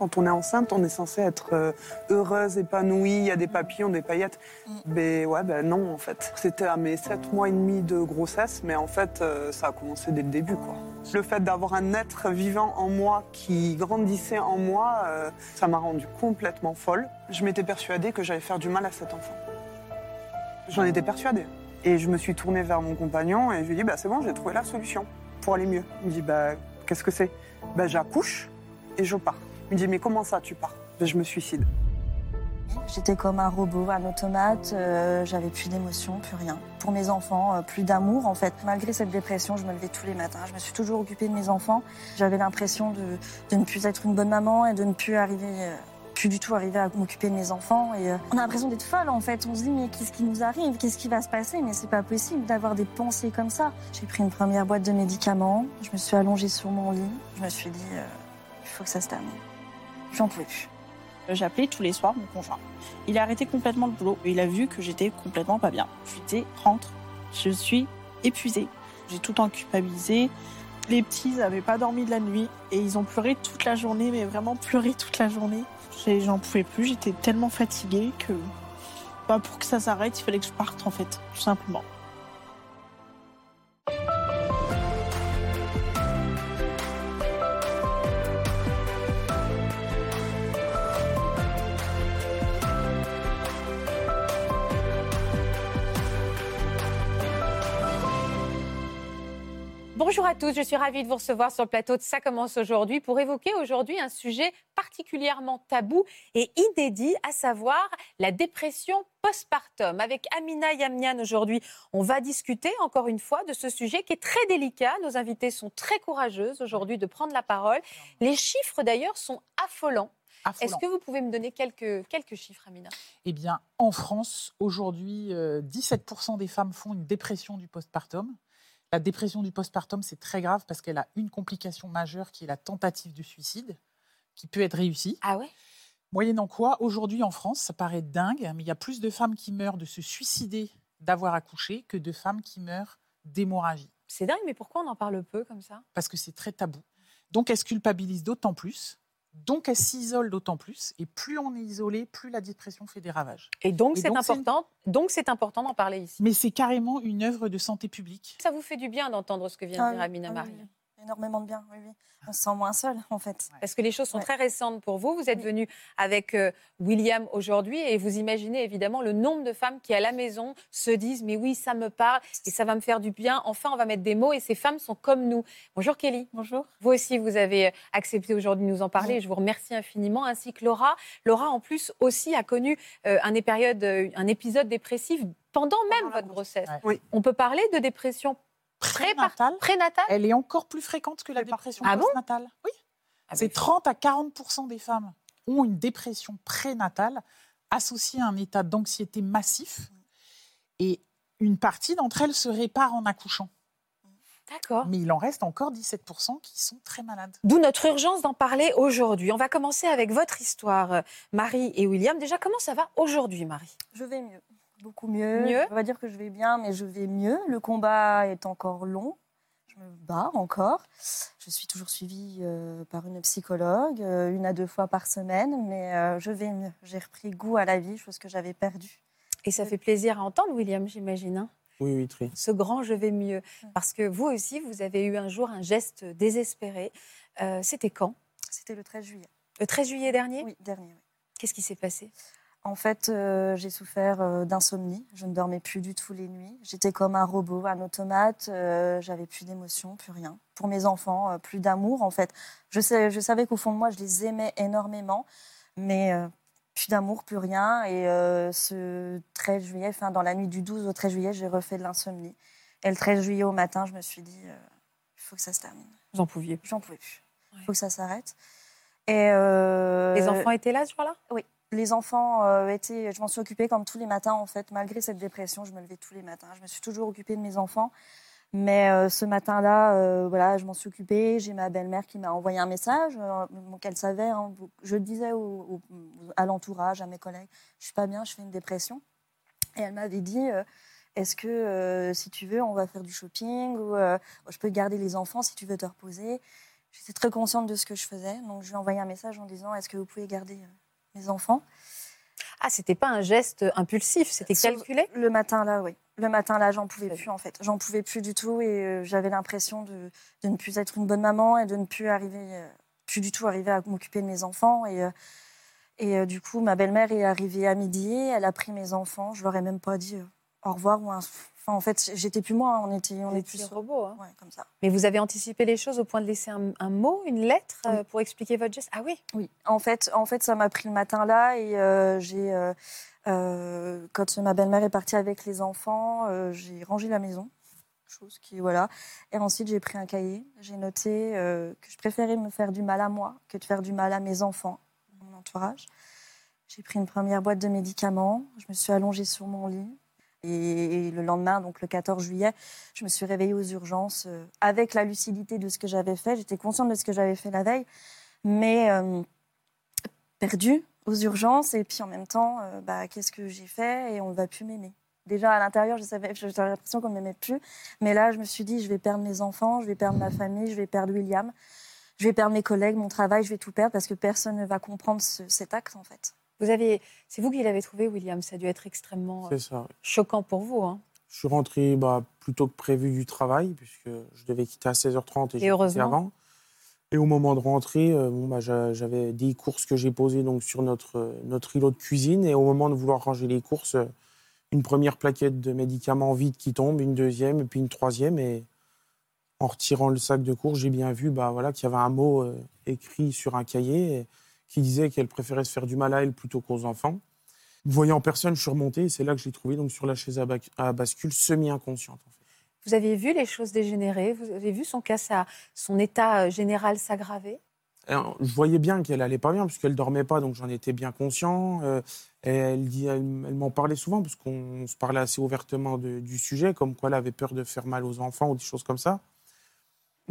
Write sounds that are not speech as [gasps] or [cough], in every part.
Quand on est enceinte, on est censé être euh, heureuse, épanouie, il y a des papillons, des paillettes. Mais ouais, ben non, en fait. C'était à mes 7 mois et demi de grossesse, mais en fait, euh, ça a commencé dès le début, quoi. Le fait d'avoir un être vivant en moi qui grandissait en moi, euh, ça m'a rendue complètement folle. Je m'étais persuadée que j'allais faire du mal à cet enfant. J'en étais persuadée. Et je me suis tournée vers mon compagnon et je lui ai dit, bah, c'est bon, j'ai trouvé la solution pour aller mieux. Il me dit, bah, qu'est-ce que c'est? Bah, J'accouche et je pars. Il me dit, mais comment ça, tu pars? Je me suicide. J'étais comme un robot, un automate, euh, j'avais plus d'émotion, plus rien. Pour mes enfants, euh, plus d'amour en fait. Malgré cette dépression, je me levais tous les matins, je me suis toujours occupée de mes enfants. J'avais l'impression de, de ne plus être une bonne maman et de ne plus arriver, euh, plus du tout arriver à m'occuper de mes enfants. Euh, on a l'impression d'être folle en fait. On se dit mais qu'est-ce qui nous arrive? Qu'est-ce qui va se passer? Mais c'est pas possible d'avoir des pensées comme ça. J'ai pris une première boîte de médicaments, je me suis allongée sur mon lit, je me suis dit il faut que ça se termine. J'en pouvais plus. J'appelais tous les soirs mon conjoint. Il a arrêté complètement le boulot. Il a vu que j'étais complètement pas bien. Je lui disais, rentre, je suis épuisée. J'ai tout le temps culpabilisé. Les petits n'avaient pas dormi de la nuit et ils ont pleuré toute la journée, mais vraiment pleuré toute la journée. J'en pouvais plus, j'étais tellement fatiguée que bah, pour que ça s'arrête, il fallait que je parte en fait, tout simplement. Bonjour à tous, je suis ravie de vous recevoir sur le plateau de Ça commence aujourd'hui pour évoquer aujourd'hui un sujet particulièrement tabou et inédit, à savoir la dépression postpartum. Avec Amina Yamnian aujourd'hui, on va discuter encore une fois de ce sujet qui est très délicat. Nos invités sont très courageuses aujourd'hui de prendre la parole. Les chiffres d'ailleurs sont affolants. Est-ce que vous pouvez me donner quelques, quelques chiffres, Amina? Eh bien, en France, aujourd'hui, euh, 17% des femmes font une dépression du postpartum. La dépression du postpartum, c'est très grave parce qu'elle a une complication majeure qui est la tentative de suicide, qui peut être réussie. Ah ouais? Moyennant quoi, aujourd'hui en France, ça paraît dingue, mais il y a plus de femmes qui meurent de se suicider d'avoir accouché que de femmes qui meurent d'hémorragie, C'est dingue, mais pourquoi on en parle peu comme ça? Parce que c'est très tabou. Donc elle se culpabilise d'autant plus, donc elle s'isole d'autant plus, et plus on est isolé, plus la dépression fait des ravages. Et donc c'est important, donc c'est important d'en parler ici. Mais c'est carrément une œuvre de santé publique. Ça vous fait du bien d'entendre ce que vient de Ah dire Amina ah Marie oui. Énormément de bien, oui, oui. On se sent moins seul en fait. Parce que les choses sont Ouais. très récentes pour vous. Vous êtes Oui. venu avec euh, William aujourd'hui et vous imaginez évidemment le nombre de femmes qui, à la maison, se disent Mais oui, ça me parle et ça va me faire du bien. Enfin, on va mettre des mots et ces femmes sont comme nous. Bonjour Kelly. Bonjour. Vous aussi, vous avez euh, accepté aujourd'hui de nous en parler et je vous remercie infiniment, ainsi que Laura. Laura, en plus, aussi a connu euh, un, euh, épisode dépressif pendant même votre grossesse. Ouais. Oui. On peut parler de dépression Prénatale, prénatale elle est encore plus fréquente que la dépression Ah bon postnatale. Oui. Ah C'est ben, 30 à 40% des femmes ont une dépression prénatale associée à un état d'anxiété massif. Et une partie d'entre elles se répare en accouchant. D'accord. Mais il en reste encore 17 qui sont très malades. D'où notre urgence d'en parler aujourd'hui. On va commencer avec votre histoire, euh, Marie et William. Déjà, comment ça va aujourd'hui, Marie? Je vais mieux, beaucoup mieux. Mieux On va dire que je vais bien, mais je vais mieux. Le combat est encore long. Je me bats encore. Je suis toujours suivie euh, par une psychologue, euh, une à deux fois par semaine, mais euh, je vais mieux. J'ai repris goût à la vie, chose que j'avais perdue. Et ça fait plaisir à entendre, William, j'imagine. hein, Oui, oui, très. ce grand je vais mieux. Parce que vous aussi, vous avez eu un jour un geste désespéré. Euh, C'était quand? C'était le 13 juillet. Le 13 juillet dernier? Oui, dernier. oui. Qu'est-ce qui s'est passé? En fait, euh, j'ai souffert euh, d'insomnie. Je ne dormais plus du tout les nuits. J'étais comme un robot, un automate. Euh, J'avais plus d'émotion, plus rien. Pour mes enfants, euh, plus d'amour. En fait, je, sais, je savais qu'au fond de moi, je les aimais énormément, mais plus d'amour, plus rien. Et ce 13 juillet, enfin dans la nuit du 12 au 13 juillet, j'ai refait de l'insomnie. Et le 13 juillet au matin, je me suis dit, il faut que ça se termine. J'en pouviez plus. J'en pouvais plus. Il Ouais. faut que ça s'arrête. Et Les enfants étaient là ce jour-là? Les enfants euh, étaient. Je m'en suis occupée comme tous les matins, en fait. Malgré cette dépression, je me levais tous les matins. Je me suis toujours occupée de mes enfants. Mais euh, ce matin-là, euh, voilà, je m'en suis occupée. J'ai ma belle-mère qui m'a envoyé un message, savait. hein, je le disais à l'entourage, à mes collègues, je suis pas bien, je fais une dépression. Et elle m'avait dit, est-ce que si tu veux, on va faire du shopping ou je peux garder les enfants si tu veux te reposer. J'étais très consciente de ce que je faisais, donc je lui ai envoyé un message en disant, est-ce que vous pouvez garder mes enfants Ah, c'était pas un geste impulsif, c'était calculé? Le matin là, oui. Le matin là, j'en pouvais plus en fait. J'en pouvais plus du tout et euh, j'avais l'impression de, de ne plus être une bonne maman et de ne plus arriver, euh, plus du tout arriver à m'occuper de mes enfants. Et, euh, et du coup, ma belle-mère est arrivée à midi, elle a pris mes enfants. Je leur ai même pas dit au revoir ou un. Enfin, en fait, j'étais plus moi, on était, on Des est plus. robots. hein. Ouais, comme ça. Mais vous avez anticipé les choses au point de laisser un, un mot, une lettre Oui. euh, pour expliquer votre geste? Ah oui Oui, en fait, en fait ça m'a pris le matin là et euh, j'ai, euh, euh, quand ma belle-mère est partie avec les enfants, euh, j'ai rangé la maison, chose qui voilà. Et ensuite j'ai pris un cahier, j'ai noté euh, que je préférais me faire du mal à moi que de faire du mal à mes enfants, mon entourage. J'ai pris une première boîte de médicaments, je me suis allongée sur mon lit. Et, le lendemain, donc le 14 juillet, je me suis réveillée aux urgences euh, avec la lucidité de ce que j'avais fait. J'étais consciente de ce que j'avais fait la veille, mais euh, perdue aux urgences. Et puis en même temps, euh, bah, qu'est-ce que j'ai fait? Et on ne va plus m'aimer. Déjà à l'intérieur, j'avais l'impression qu'on ne m'aimait plus. Mais là, je me suis dit, je vais perdre mes enfants, je vais perdre ma famille, je vais perdre William, je vais perdre mes collègues, mon travail, je vais tout perdre parce que personne ne va comprendre ce- cet acte en fait. Vous avez, c'est vous qui l'avez trouvé, William. Ça a dû être extrêmement euh, ça. choquant pour vous. hein. Je suis rentré bah, plus tôt que prévu du travail, puisque je devais quitter à 16h30 et, quitté heureusement. avant. Et au moment de rentrer, euh, bon, bah, j'a- j'avais des courses que j'ai posées donc, sur notre, euh, notre îlot de cuisine. Et au moment de vouloir ranger les courses, euh, une première plaquette de médicaments vides qui tombe, une deuxième, et puis une troisième. Et en retirant le sac de courses, j'ai bien vu bah, voilà, qu'il y avait un mot écrit sur un cahier et- qui disait qu'elle préférait se faire du mal à elle plutôt qu'aux enfants. Voyant personne, je suis remonté et c'est là que j'ai trouvé donc sur la chaise à, bac- à bascule semi-inconsciente. en fait. Vous avez vu les choses dégénérer? Vous avez vu son cas, son état euh, général s'aggraver? Je voyais bien qu'elle allait pas bien puisqu'elle dormait pas, donc j'en étais bien conscient. Euh, et elle, dit, elle, elle m'en parlait souvent parce qu'on se parlait assez ouvertement de- du sujet, comme quoi elle avait peur de faire mal aux enfants ou des choses comme ça.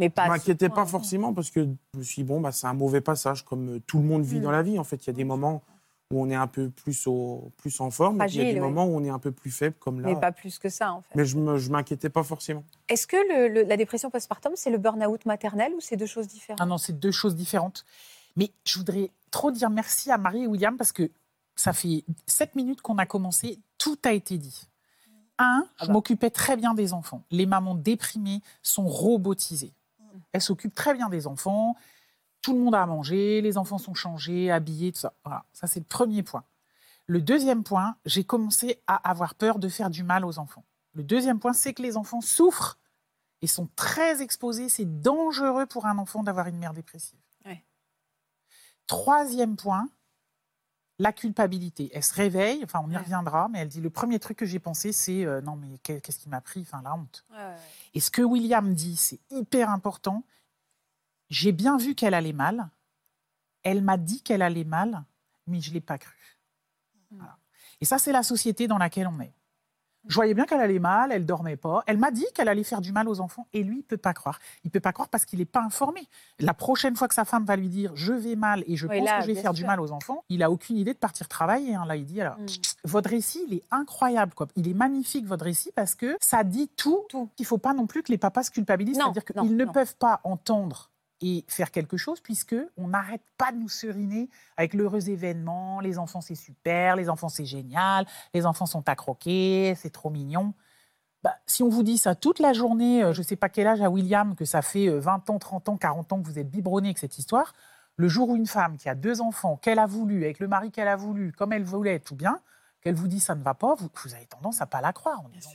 Mais pas. Je m'inquiétais pas forcément parce que je me suis dit, bon, bah, c'est un mauvais passage comme euh, tout le monde vit Mm. dans la vie. En fait, il y a des moments où on est un peu plus, au, plus en forme, il y a des oui. moments où on est un peu plus faible, comme là. Mais pas plus que ça, en fait. Mais je ne m'inquiétais pas forcément. Est-ce que le- le- la dépression postpartum, c'est le burn-out maternel ou c'est deux choses différentes? Ah non, c'est deux choses différentes. Mais je voudrais trop dire merci à Marie et William parce que ça fait sept minutes qu'on a commencé, tout a été dit. Un, Ah je bah. m'occupais très bien des enfants. Les mamans déprimées sont robotisées. Elles s'occupent très bien des enfants. Tout le monde a à manger, les enfants sont changés, habillés, tout ça. Voilà, ça c'est le premier point. Le deuxième point, j'ai commencé à avoir peur de faire du mal aux enfants. Le deuxième point, c'est que les enfants souffrent et sont très exposés. C'est dangereux pour un enfant d'avoir une mère dépressive. Ouais. Troisième point, la culpabilité. Elle se réveille, enfin on y reviendra, mais elle dit le premier truc que j'ai pensé, c'est euh, non mais qu'est- qu'est-ce qui m'a pris? Enfin la honte. Ouais, ouais, ouais. Et ce que William dit, c'est hyper important. J'ai bien vu qu'elle allait mal. Elle m'a dit qu'elle allait mal, mais je ne l'ai pas cru. Voilà. Et ça, c'est la société dans laquelle on est. Je voyais bien qu'elle allait mal, elle dormait pas. Elle m'a dit qu'elle allait faire du mal aux enfants et lui, il peut pas croire. Il peut pas croire parce qu'il n'est pas informé. La prochaine fois que sa femme va lui dire je vais mal et je Oui, pense là, que je vais faire du mal aux enfants, il a aucune idée de partir travailler. hein. Là, il dit alors, Mm. votre récit, il est incroyable. Quoi. Il est magnifique, votre récit, parce que ça dit tout. Tout. Il ne faut pas non plus que les papas se culpabilisent. C'est-à-dire qu'ils ne non. peuvent pas entendre et faire quelque chose puisque on n'arrête pas de nous seriner avec l'heureux événement. Les enfants, c'est super. Les enfants, c'est génial. Les enfants sont à croquer. C'est trop mignon. Bah, si on vous dit ça toute la journée, euh, je ne sais pas quel âge à William, que ça fait euh, 20 ans, 30 ans, 40 ans que vous êtes biberonné avec cette histoire, le jour où une femme qui a deux enfants, qu'elle a voulu, avec le mari qu'elle a voulu, comme elle voulait, tout bien, qu'elle vous dit ça ne va pas, vous, vous avez tendance à pas la croire. En disant,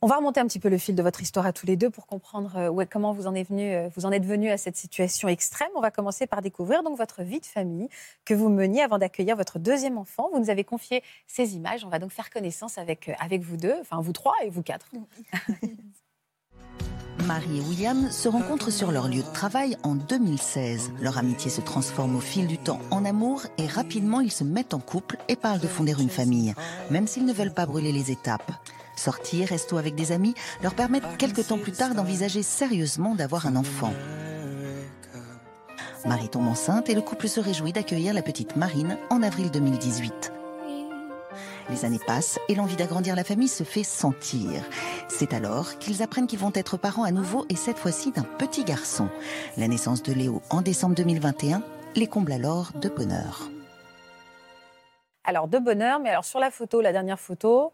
On va remonter un petit peu le fil de votre histoire à tous les deux pour comprendre euh, ouais, comment vous en, êtes venu, euh, vous en êtes venu à cette situation extrême. On va commencer par découvrir donc votre vie de famille que vous meniez avant d'accueillir votre deuxième enfant. Vous nous avez confié ces images. On va donc faire connaissance avec, euh, avec vous deux, enfin vous trois et vous quatre. [laughs] Marie et William se rencontrent sur leur lieu de travail en 2016. Leur amitié se transforme au fil du temps en amour et rapidement ils se mettent en couple et parlent de fonder une famille, même s'ils ne veulent pas brûler les étapes. Sortir, resto avec des amis, leur permettent quelque temps plus tard d'envisager sérieusement d'avoir un enfant. Marie tombe enceinte et le couple se réjouit d'accueillir la petite Marine en avril 2018. Les années passent et l'envie d'agrandir la famille se fait sentir. C'est alors qu'ils apprennent qu'ils vont être parents à nouveau et cette fois-ci d'un petit garçon. La naissance de Léo en décembre 2021 les comble alors de bonheur. Alors de bonheur, mais alors sur la photo, la dernière photo,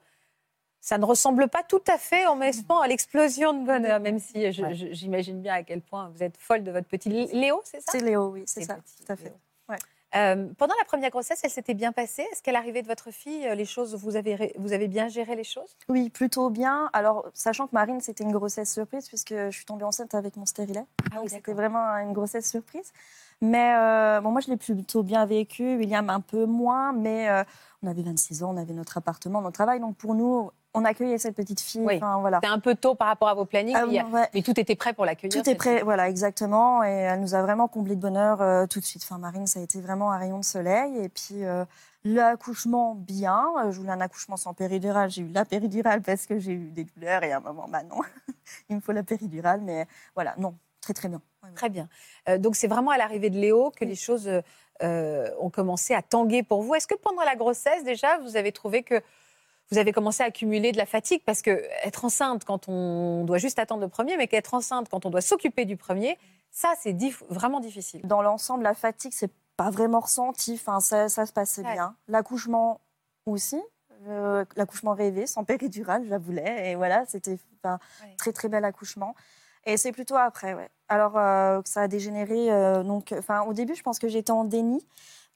ça ne ressemble pas tout à fait en honnêtement à l'explosion de bonheur, même si j'imagine bien à quel point vous êtes folle de votre petit Léo, c'est ça? C'est Léo, oui, c'est ça, petit, tout à fait. Ouais. Euh, pendant la première grossesse, elle s'était bien passée? Est-ce qu'à l'arrivée de votre fille, euh, les choses, vous avez, vous avez bien géré les choses? Oui, plutôt bien. Alors, sachant que Marine, c'était une grossesse surprise, puisque je suis tombée enceinte avec mon stérilet. Ah Donc, c'était vraiment une grossesse surprise. Mais euh, bon, moi, je l'ai plutôt bien vécu. William, un peu moins. Mais euh, on avait 26 ans, on avait notre appartement, notre travail. Donc, pour nous, on accueillait cette petite fille. Oui. Enfin, voilà. C'était un peu tôt par rapport à vos plannings, Ah, mais, il y a- ouais. mais tout était prêt pour l'accueillir. Tout est prêt, voilà, exactement. Et elle nous a vraiment comblé de bonheur euh, tout de suite. Enfin, Marine, ça a été vraiment un rayon de soleil. Et puis, euh, l'accouchement, bien. Euh, Je voulais un accouchement sans péridurale. J'ai eu la péridurale parce que j'ai eu des douleurs. Et à un moment, bah non, [laughs] il me faut la péridurale. Mais voilà, non, très, très bien. Très bien. Donc c'est vraiment à l'arrivée de Léo que les choses ont commencé à tanguer pour vous. Est-ce que pendant la grossesse, déjà, vous avez trouvé que vous avez commencé à accumuler de la fatigue Parce que être enceinte quand on doit juste attendre le premier, mais qu'être enceinte quand on doit s'occuper du premier, ça, c'est dif- vraiment difficile. Dans l'ensemble, la fatigue, c'est pas vraiment ressenti. Enfin, ça, ça se passait Ouais. bien. L'accouchement aussi. Euh, l'accouchement rêvé, sans péridurale, je la voulais. Et voilà, c'était Ouais. très très bel accouchement. Et c'est plutôt après, ouais. Alors euh, que ça a dégénéré. euh, donc, enfin, au début, je pense que j'étais en déni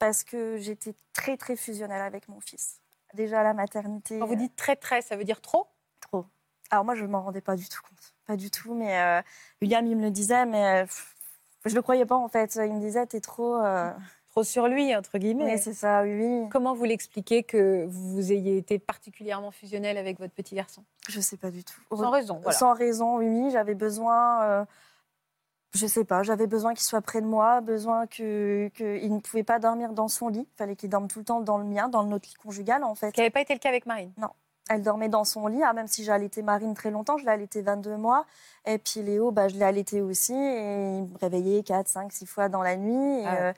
parce que j'étais très très fusionnelle avec mon fils. Déjà à la maternité. Quand vous dites très très, ça veut dire trop? Trop. Alors moi, je ne m'en rendais pas du tout compte. Pas du tout. Mais euh, William, il me le disait, mais euh, pff, je le croyais pas en fait. Il me disait, t'es trop. euh, [laughs] Trop sur lui, entre guillemets. Oui, c'est ça, oui, oui. Comment vous l'expliquez que vous ayez été particulièrement fusionnel avec votre petit garçon? Je sais pas du tout. Sans raison, voilà. Sans raison, oui, oui. J'avais besoin. euh, je sais pas, j'avais besoin qu'il soit près de moi, besoin que qu'il ne pouvait pas dormir dans son lit. Il fallait qu'il dorme tout le temps dans le mien, dans notre lit conjugal en fait. Ce qui n'avait pas été le cas avec Marine. Elle dormait dans son lit, ah, même si j'ai allaité Marine très longtemps, je l'ai allaité 22 mois. Et puis Léo, bah, je l'ai allaité aussi. Et il me réveillait 4, 5, 6 fois dans la nuit. Et, Ah ouais. euh,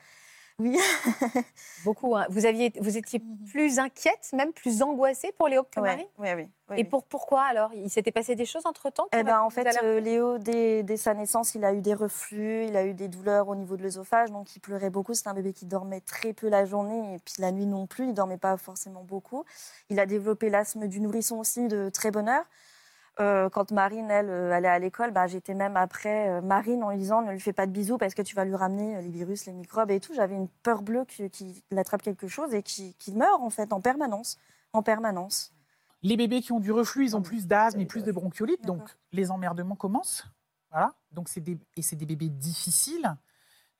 oui, [laughs] Beaucoup. hein. Vous, aviez, vous étiez plus inquiète, même plus angoissée pour Léo que ouais, oui, oui, Et oui. pour, pourquoi alors? Il s'était passé des choses entre-temps? Eh ben, en fait, euh, Léo, dès, dès sa naissance, il a eu des reflux, il a eu des douleurs au niveau de l'œsophage, donc il pleurait beaucoup. C'est un bébé qui dormait très peu la journée et puis la nuit non plus, il dormait pas forcément beaucoup. Il a développé l'asthme du nourrisson aussi de très bonne heure. Euh, quand Marine, elle, euh, allait à l'école, bah, j'étais même après euh, Marine en lui disant ne lui fais pas de bisous parce que tu vas lui ramener les virus, les microbes et tout. J'avais une peur bleue qu'il qu'il attrape quelque chose et qu'il qu'il meure en fait en permanence. En permanence. Les bébés qui ont du reflux, ils ont plus d'asthme et plus de bronchiolite, donc les emmerdements commencent. Voilà. Donc c'est des et c'est des bébés difficiles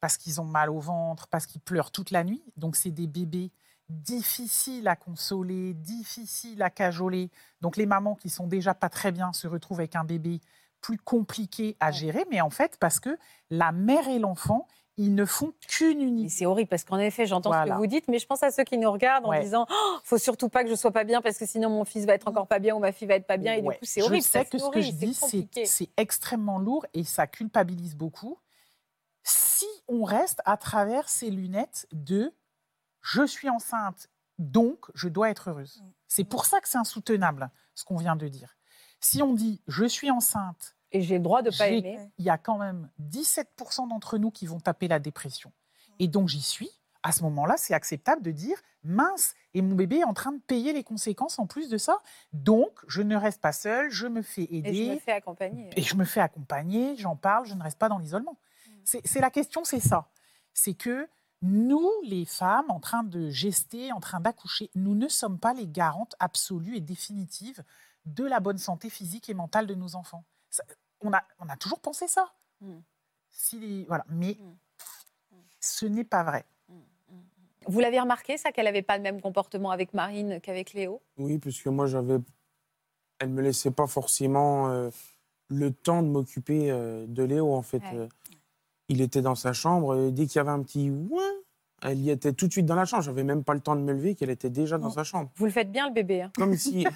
parce qu'ils ont mal au ventre, parce qu'ils pleurent toute la nuit. Donc c'est des bébés difficiles à consoler, difficiles à cajoler. Donc les mamans qui sont déjà pas très bien se retrouvent avec un bébé plus compliqué à gérer, mais en fait parce que la mère et l'enfant, ils ne font qu'une unité. c'est horrible parce qu'en effet, j'entends ce que vous dites, mais je pense à ceux qui nous regardent en Ouais. disant oh, faut surtout pas que je sois pas bien parce que sinon mon fils va être encore pas bien ou ma fille va être pas bien et Ouais. du coup c'est horrible. Je sais que ce que je dis, c'est extrêmement lourd et ça culpabilise beaucoup. Si on reste à travers ces lunettes de je suis enceinte, donc je dois être heureuse. Mm. C'est pour ça que c'est insoutenable, ce qu'on vient de dire. Si on dit je suis enceinte, Et j'ai le droit de pas j'ai- aimer. il y a quand même 17% d'entre nous qui vont taper la dépression. Et donc j'y suis. À ce moment-là, c'est acceptable de dire mince, et mon bébé est en train de payer les conséquences en plus de ça. Donc, je ne reste pas seule, je me fais aider. Et je me fais accompagner. Et je me fais accompagner, j'en parle, je ne reste pas dans l'isolement. C'est c'est la question, c'est ça. C'est que nous, les femmes, en train de gester, en train d'accoucher, nous ne sommes pas les garantes absolues et définitives de la bonne santé physique et mentale de nos enfants. Ça- on, a, on a toujours pensé ça. Mm. Si voilà. Mais Mm. ce n'est pas vrai. Vous l'avez remarqué ça qu'elle n'avait pas le même comportement avec Marine qu'avec Léo? Oui, parce que moi, j'avais. Elle me laissait pas forcément euh, le temps de m'occuper euh, de Léo, en fait. Ouais. Il était dans sa chambre, et dès qu'il y avait un petit ouin, elle y était tout de suite dans la chambre. J'avais même pas le temps de me lever, qu'elle était déjà dans Non. sa chambre. Vous le faites bien le bébé. hein. Comme si.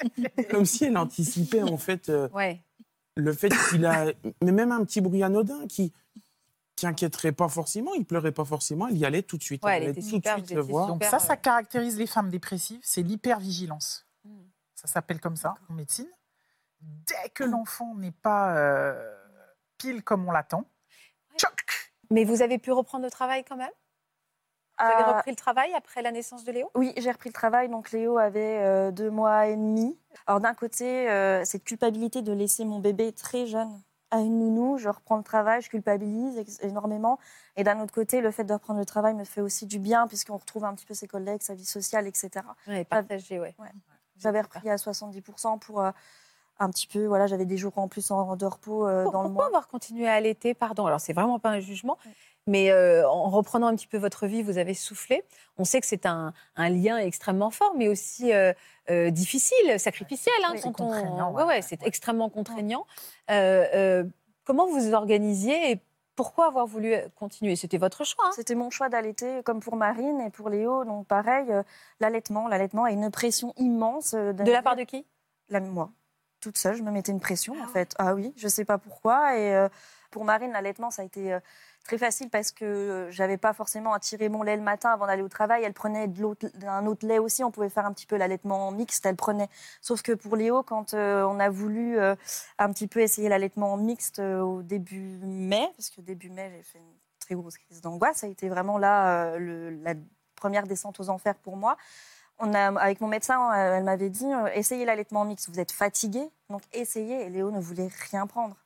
[laughs] Comme si elle anticipait en fait euh, Ouais. le fait qu'il a, mais même un petit bruit anodin qui qui inquiéterait pas forcément, il pleurait pas forcément, il y allait tout de suite. Ouais, elle allait était tout super, de suite le voir. Donc ça, ça euh, caractérise les femmes dépressives, c'est l'hypervigilance. Mm. Ça s'appelle comme ça en médecine. Dès que l'enfant n'est pas euh, pile comme on l'attend, Mais vous avez pu reprendre le travail quand même? Vous avez Euh, repris le travail après la naissance de Léo? Oui, j'ai repris le travail. Donc Léo avait euh, deux mois et demi. Alors d'un côté, euh, cette culpabilité de laisser mon bébé très jeune à une nounou, je reprends le travail, je culpabilise énormément. Et d'un autre côté, le fait de reprendre le travail me fait aussi du bien puisqu'on retrouve un petit peu ses collègues, sa vie sociale, etc. Oui, partagé, ouais. J'avais repris à 70% pour un petit peu, voilà, j'avais des jours en plus en, de repos euh, dans le Pourquoi mois. avoir continué à allaiter Pardon, alors c'est vraiment pas un jugement, mais euh, en reprenant un petit peu votre vie, vous avez soufflé. On sait que c'est un, un lien extrêmement fort, mais aussi euh, difficile, sacrificiel. hein, Oui, quand on... ouais, ouais, c'est extrêmement contraignant. Comment vous vous organisiez et pourquoi avoir voulu continuer? C'était votre choix. hein C'était mon choix d'allaiter, comme pour Marine et pour Léo. Donc pareil, l'allaitement, l'allaitement a une pression immense. de la part de qui? La, moi, toute seule, je me mettais une pression Ah en ouais. fait. Ah oui, je sais pas pourquoi. Et euh, pour Marine, l'allaitement, ça a été euh, très facile parce que euh, j'avais pas forcément à tirer mon lait le matin avant d'aller au travail. Elle prenait d'un autre lait aussi. On pouvait faire un petit peu l'allaitement mixte. Elle prenait. Sauf que pour Léo, quand euh, on a voulu un petit peu essayer l'allaitement mixte au début mai, parce que début mai, j'ai fait une très grosse crise d'angoisse. Ça a été vraiment là le- la première descente aux enfers pour moi. On a, avec mon médecin, euh, elle m'avait dit euh, essayez l'allaitement mixte, vous êtes fatigué, donc essayez. Et Léo ne voulait rien prendre.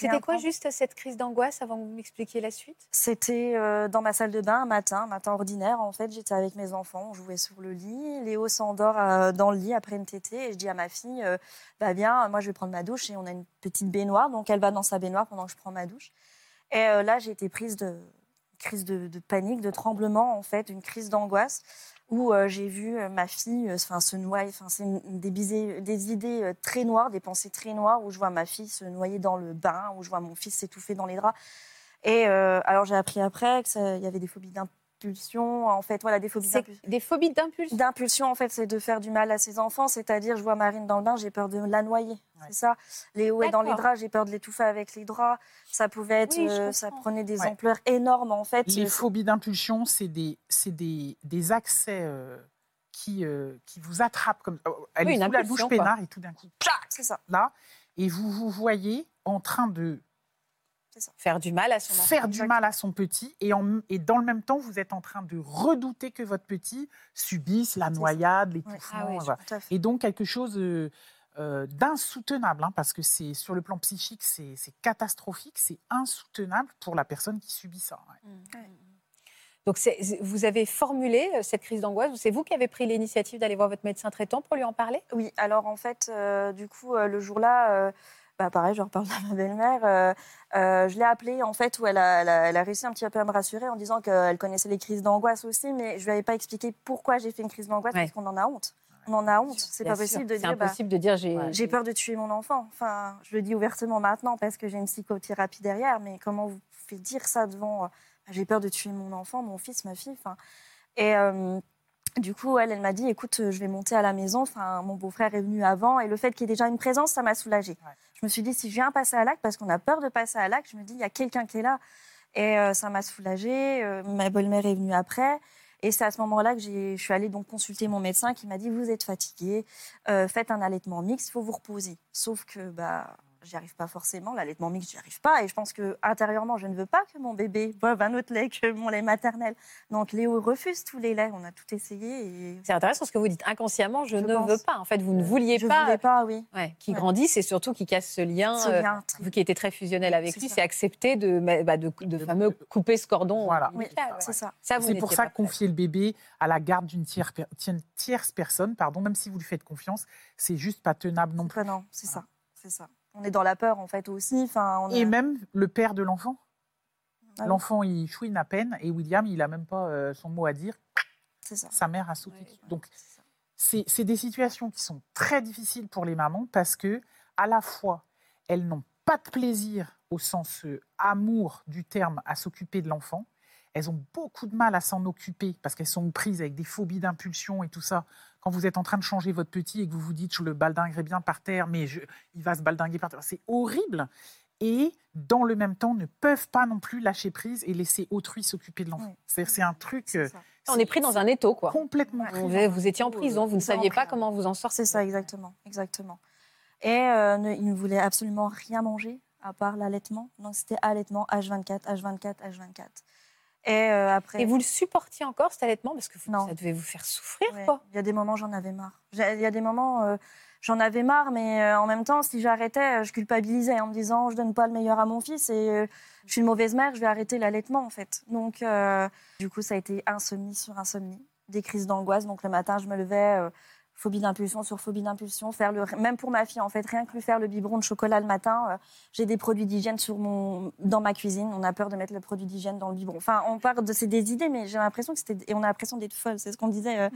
C'était quoi juste cette crise d'angoisse avant que vous m'expliquiez la suite? C'était euh, dans ma salle de bain un matin, un matin ordinaire. En fait, j'étais avec mes enfants, on jouait sur le lit. Léo s'endort euh, dans le lit après une tétée et je dis à ma fille euh, bah bien, moi je vais prendre ma douche et on a une petite baignoire, donc elle va dans sa baignoire pendant que je prends ma douche. Et là, j'ai été prise de crise de, de panique, de tremblement en fait, une crise d'angoisse où euh, j'ai vu euh, ma fille euh, se noyer. C'est des, idées très noires, des pensées très noires où je vois ma fille se noyer dans le bain, où je vois mon fils s'étouffer dans les draps. Et alors j'ai appris après qu'il y avait des phobies d'impulsion. En fait, voilà, des phobies C'est d'impulsion. des phobies d'impulsion. D'impulsion, en fait, c'est de faire du mal à ses enfants. C'est-à-dire, je vois Marine dans le bain, j'ai peur de la noyer. C'est ça. Léo est dans les draps, j'ai peur de l'étouffer avec les draps. Ça pouvait être, Oui, euh, ça prenait des Ouais. ampleurs énormes, en fait. Les Euh, phobies d'impulsion, c'est des, c'est des, des accès euh, qui, euh, qui vous attrapent comme. Elle Oui, est une sous la douche peinard et tout d'un coup, tchac, C'est ça. là, et vous vous voyez en train de Faire du mal à son enfant. faire du mal à son petit et, en- et dans le même temps, vous êtes en train de redouter que votre petit subisse la noyade, Ouais. l'étouffement. Ah. Tout à fait. Et donc quelque chose euh, euh, d'insoutenable, hein, parce que c'est sur le plan psychique, c'est c'est catastrophique, c'est insoutenable pour la personne qui subit ça. ouais. Donc, vous avez formulé euh, cette crise d'angoisse. C'est vous qui avez pris l'initiative d'aller voir votre médecin traitant pour lui en parler? Oui, alors en fait, euh, du coup, euh, le jour-là, euh, bah, pareil, je reparle de ma belle-mère. euh, euh, je l'ai appelée, en fait, où elle a, elle, a, elle a réussi un petit peu à me rassurer en disant qu'elle connaissait les crises d'angoisse aussi, mais je lui avais pas expliqué pourquoi j'ai fait une crise d'angoisse, Ouais. parce qu'on en a honte. On en a honte. C'est pas possible de dire. bah, impossible de dire j'ai. j'ai peur de tuer mon enfant. Enfin, je le dis ouvertement maintenant parce que j'ai une psychothérapie derrière, mais comment vous pouvez dire ça devant. euh, j'ai peur de tuer mon enfant, mon fils, ma fille. Enfin, et euh, du coup, elle, elle m'a dit écoute, je vais monter à la maison. Enfin, mon beau-frère est venu avant et le fait qu'il y ait déjà une présence, ça m'a soulagée. Ouais. Je me suis dit si je viens passer à l'acte, parce qu'on a peur de passer à l'acte, je me dis il y a quelqu'un qui est là. Et euh, ça m'a soulagée. Euh, ma belle-mère est venue après. Et c'est à ce moment-là que je suis allée donc consulter mon médecin qui m'a dit vous êtes fatigué, euh, faites un allaitement mixte, il faut vous reposer. Sauf que bah j'y arrive pas forcément, l'allaitement mixte j'y arrive pas et je pense que intérieurement je ne veux pas que mon bébé boive un autre lait que mon lait maternel. Donc Léo refuse tous les laits, on a tout essayé et C'est intéressant ce que vous dites. Inconsciemment, je, Je ne pense. veux pas. En fait, vous ne vouliez je pas, voulais pas, oui. ouais, qu'il Ouais. grandisse et surtout qu'il casse ce lien. Ce euh, lien très- vous qui étiez très fusionnel avec lui, c'est accepter de, bah, de, de De- fameux couper ce cordon. Voilà. Oui, c'est ça. C'est pour ça confier le bébé à la garde d'une tierce personne, pardon, même si vous lui faites confiance, c'est juste pas tenable non plus. Non, c'est ça, c'est ça. On est dans la peur en fait aussi. Enfin, on a- Et même le père de l'enfant. Ah oui. L'enfant, il chouine à peine et William, il a même pas euh, son mot à dire. c'est ça. Sa mère a sauté. Donc, C'est ça. c'est c'est des situations qui sont très difficiles pour les mamans parce que, à la fois, elles n'ont pas de plaisir au sens euh, amour du terme à s'occuper de l'enfant. elles ont beaucoup de mal à s'en occuper parce qu'elles sont prises avec des phobies d'impulsion et tout ça. Quand vous êtes en train de changer votre petit et que vous vous dites je le baldinguerai bien par terre, mais je- il va se baldinguer par terre, c'est horrible. Et dans le même temps, ne peuvent pas non plus lâcher prise et laisser autrui s'occuper de l'enfant. Oui. C'est-à-dire, c'est un truc C'est euh. On est pris dans un étau, quoi. complètement. Vous étiez en prison, vous ne saviez pas comment vous en sortir. C'est ça, exactement. exactement. Et euh, ne- il ne voulait absolument rien manger à part l'allaitement. Donc c'était allaitement H24, H24, H24. Et euh, après. Et vous le supportiez encore, cet allaitement? Parce que vous- Non. ça devait vous faire souffrir, Ouais, quoi. Il y a des moments, j'en avais marre. Il y a des moments, euh, j'en avais marre, mais euh, en même temps, si j'arrêtais, je culpabilisais en me disant, je donne pas le meilleur à mon fils et je suis une mauvaise mère, je vais arrêter l'allaitement, en fait. Donc, du coup, ça a été insomnie sur insomnie, des crises d'angoisse. Donc, le matin, je me levais, phobie d'impulsion sur phobie d'impulsion, faire le, même pour ma fille, en fait, rien que lui faire le biberon de chocolat le matin. euh, j'ai des produits d'hygiène sur mon, dans ma cuisine. On a peur de mettre le produit d'hygiène dans le biberon. Enfin, on parle de c'est des idées, mais j'ai l'impression que c'était et on a l'impression d'être folle. C'est ce qu'on disait. euh,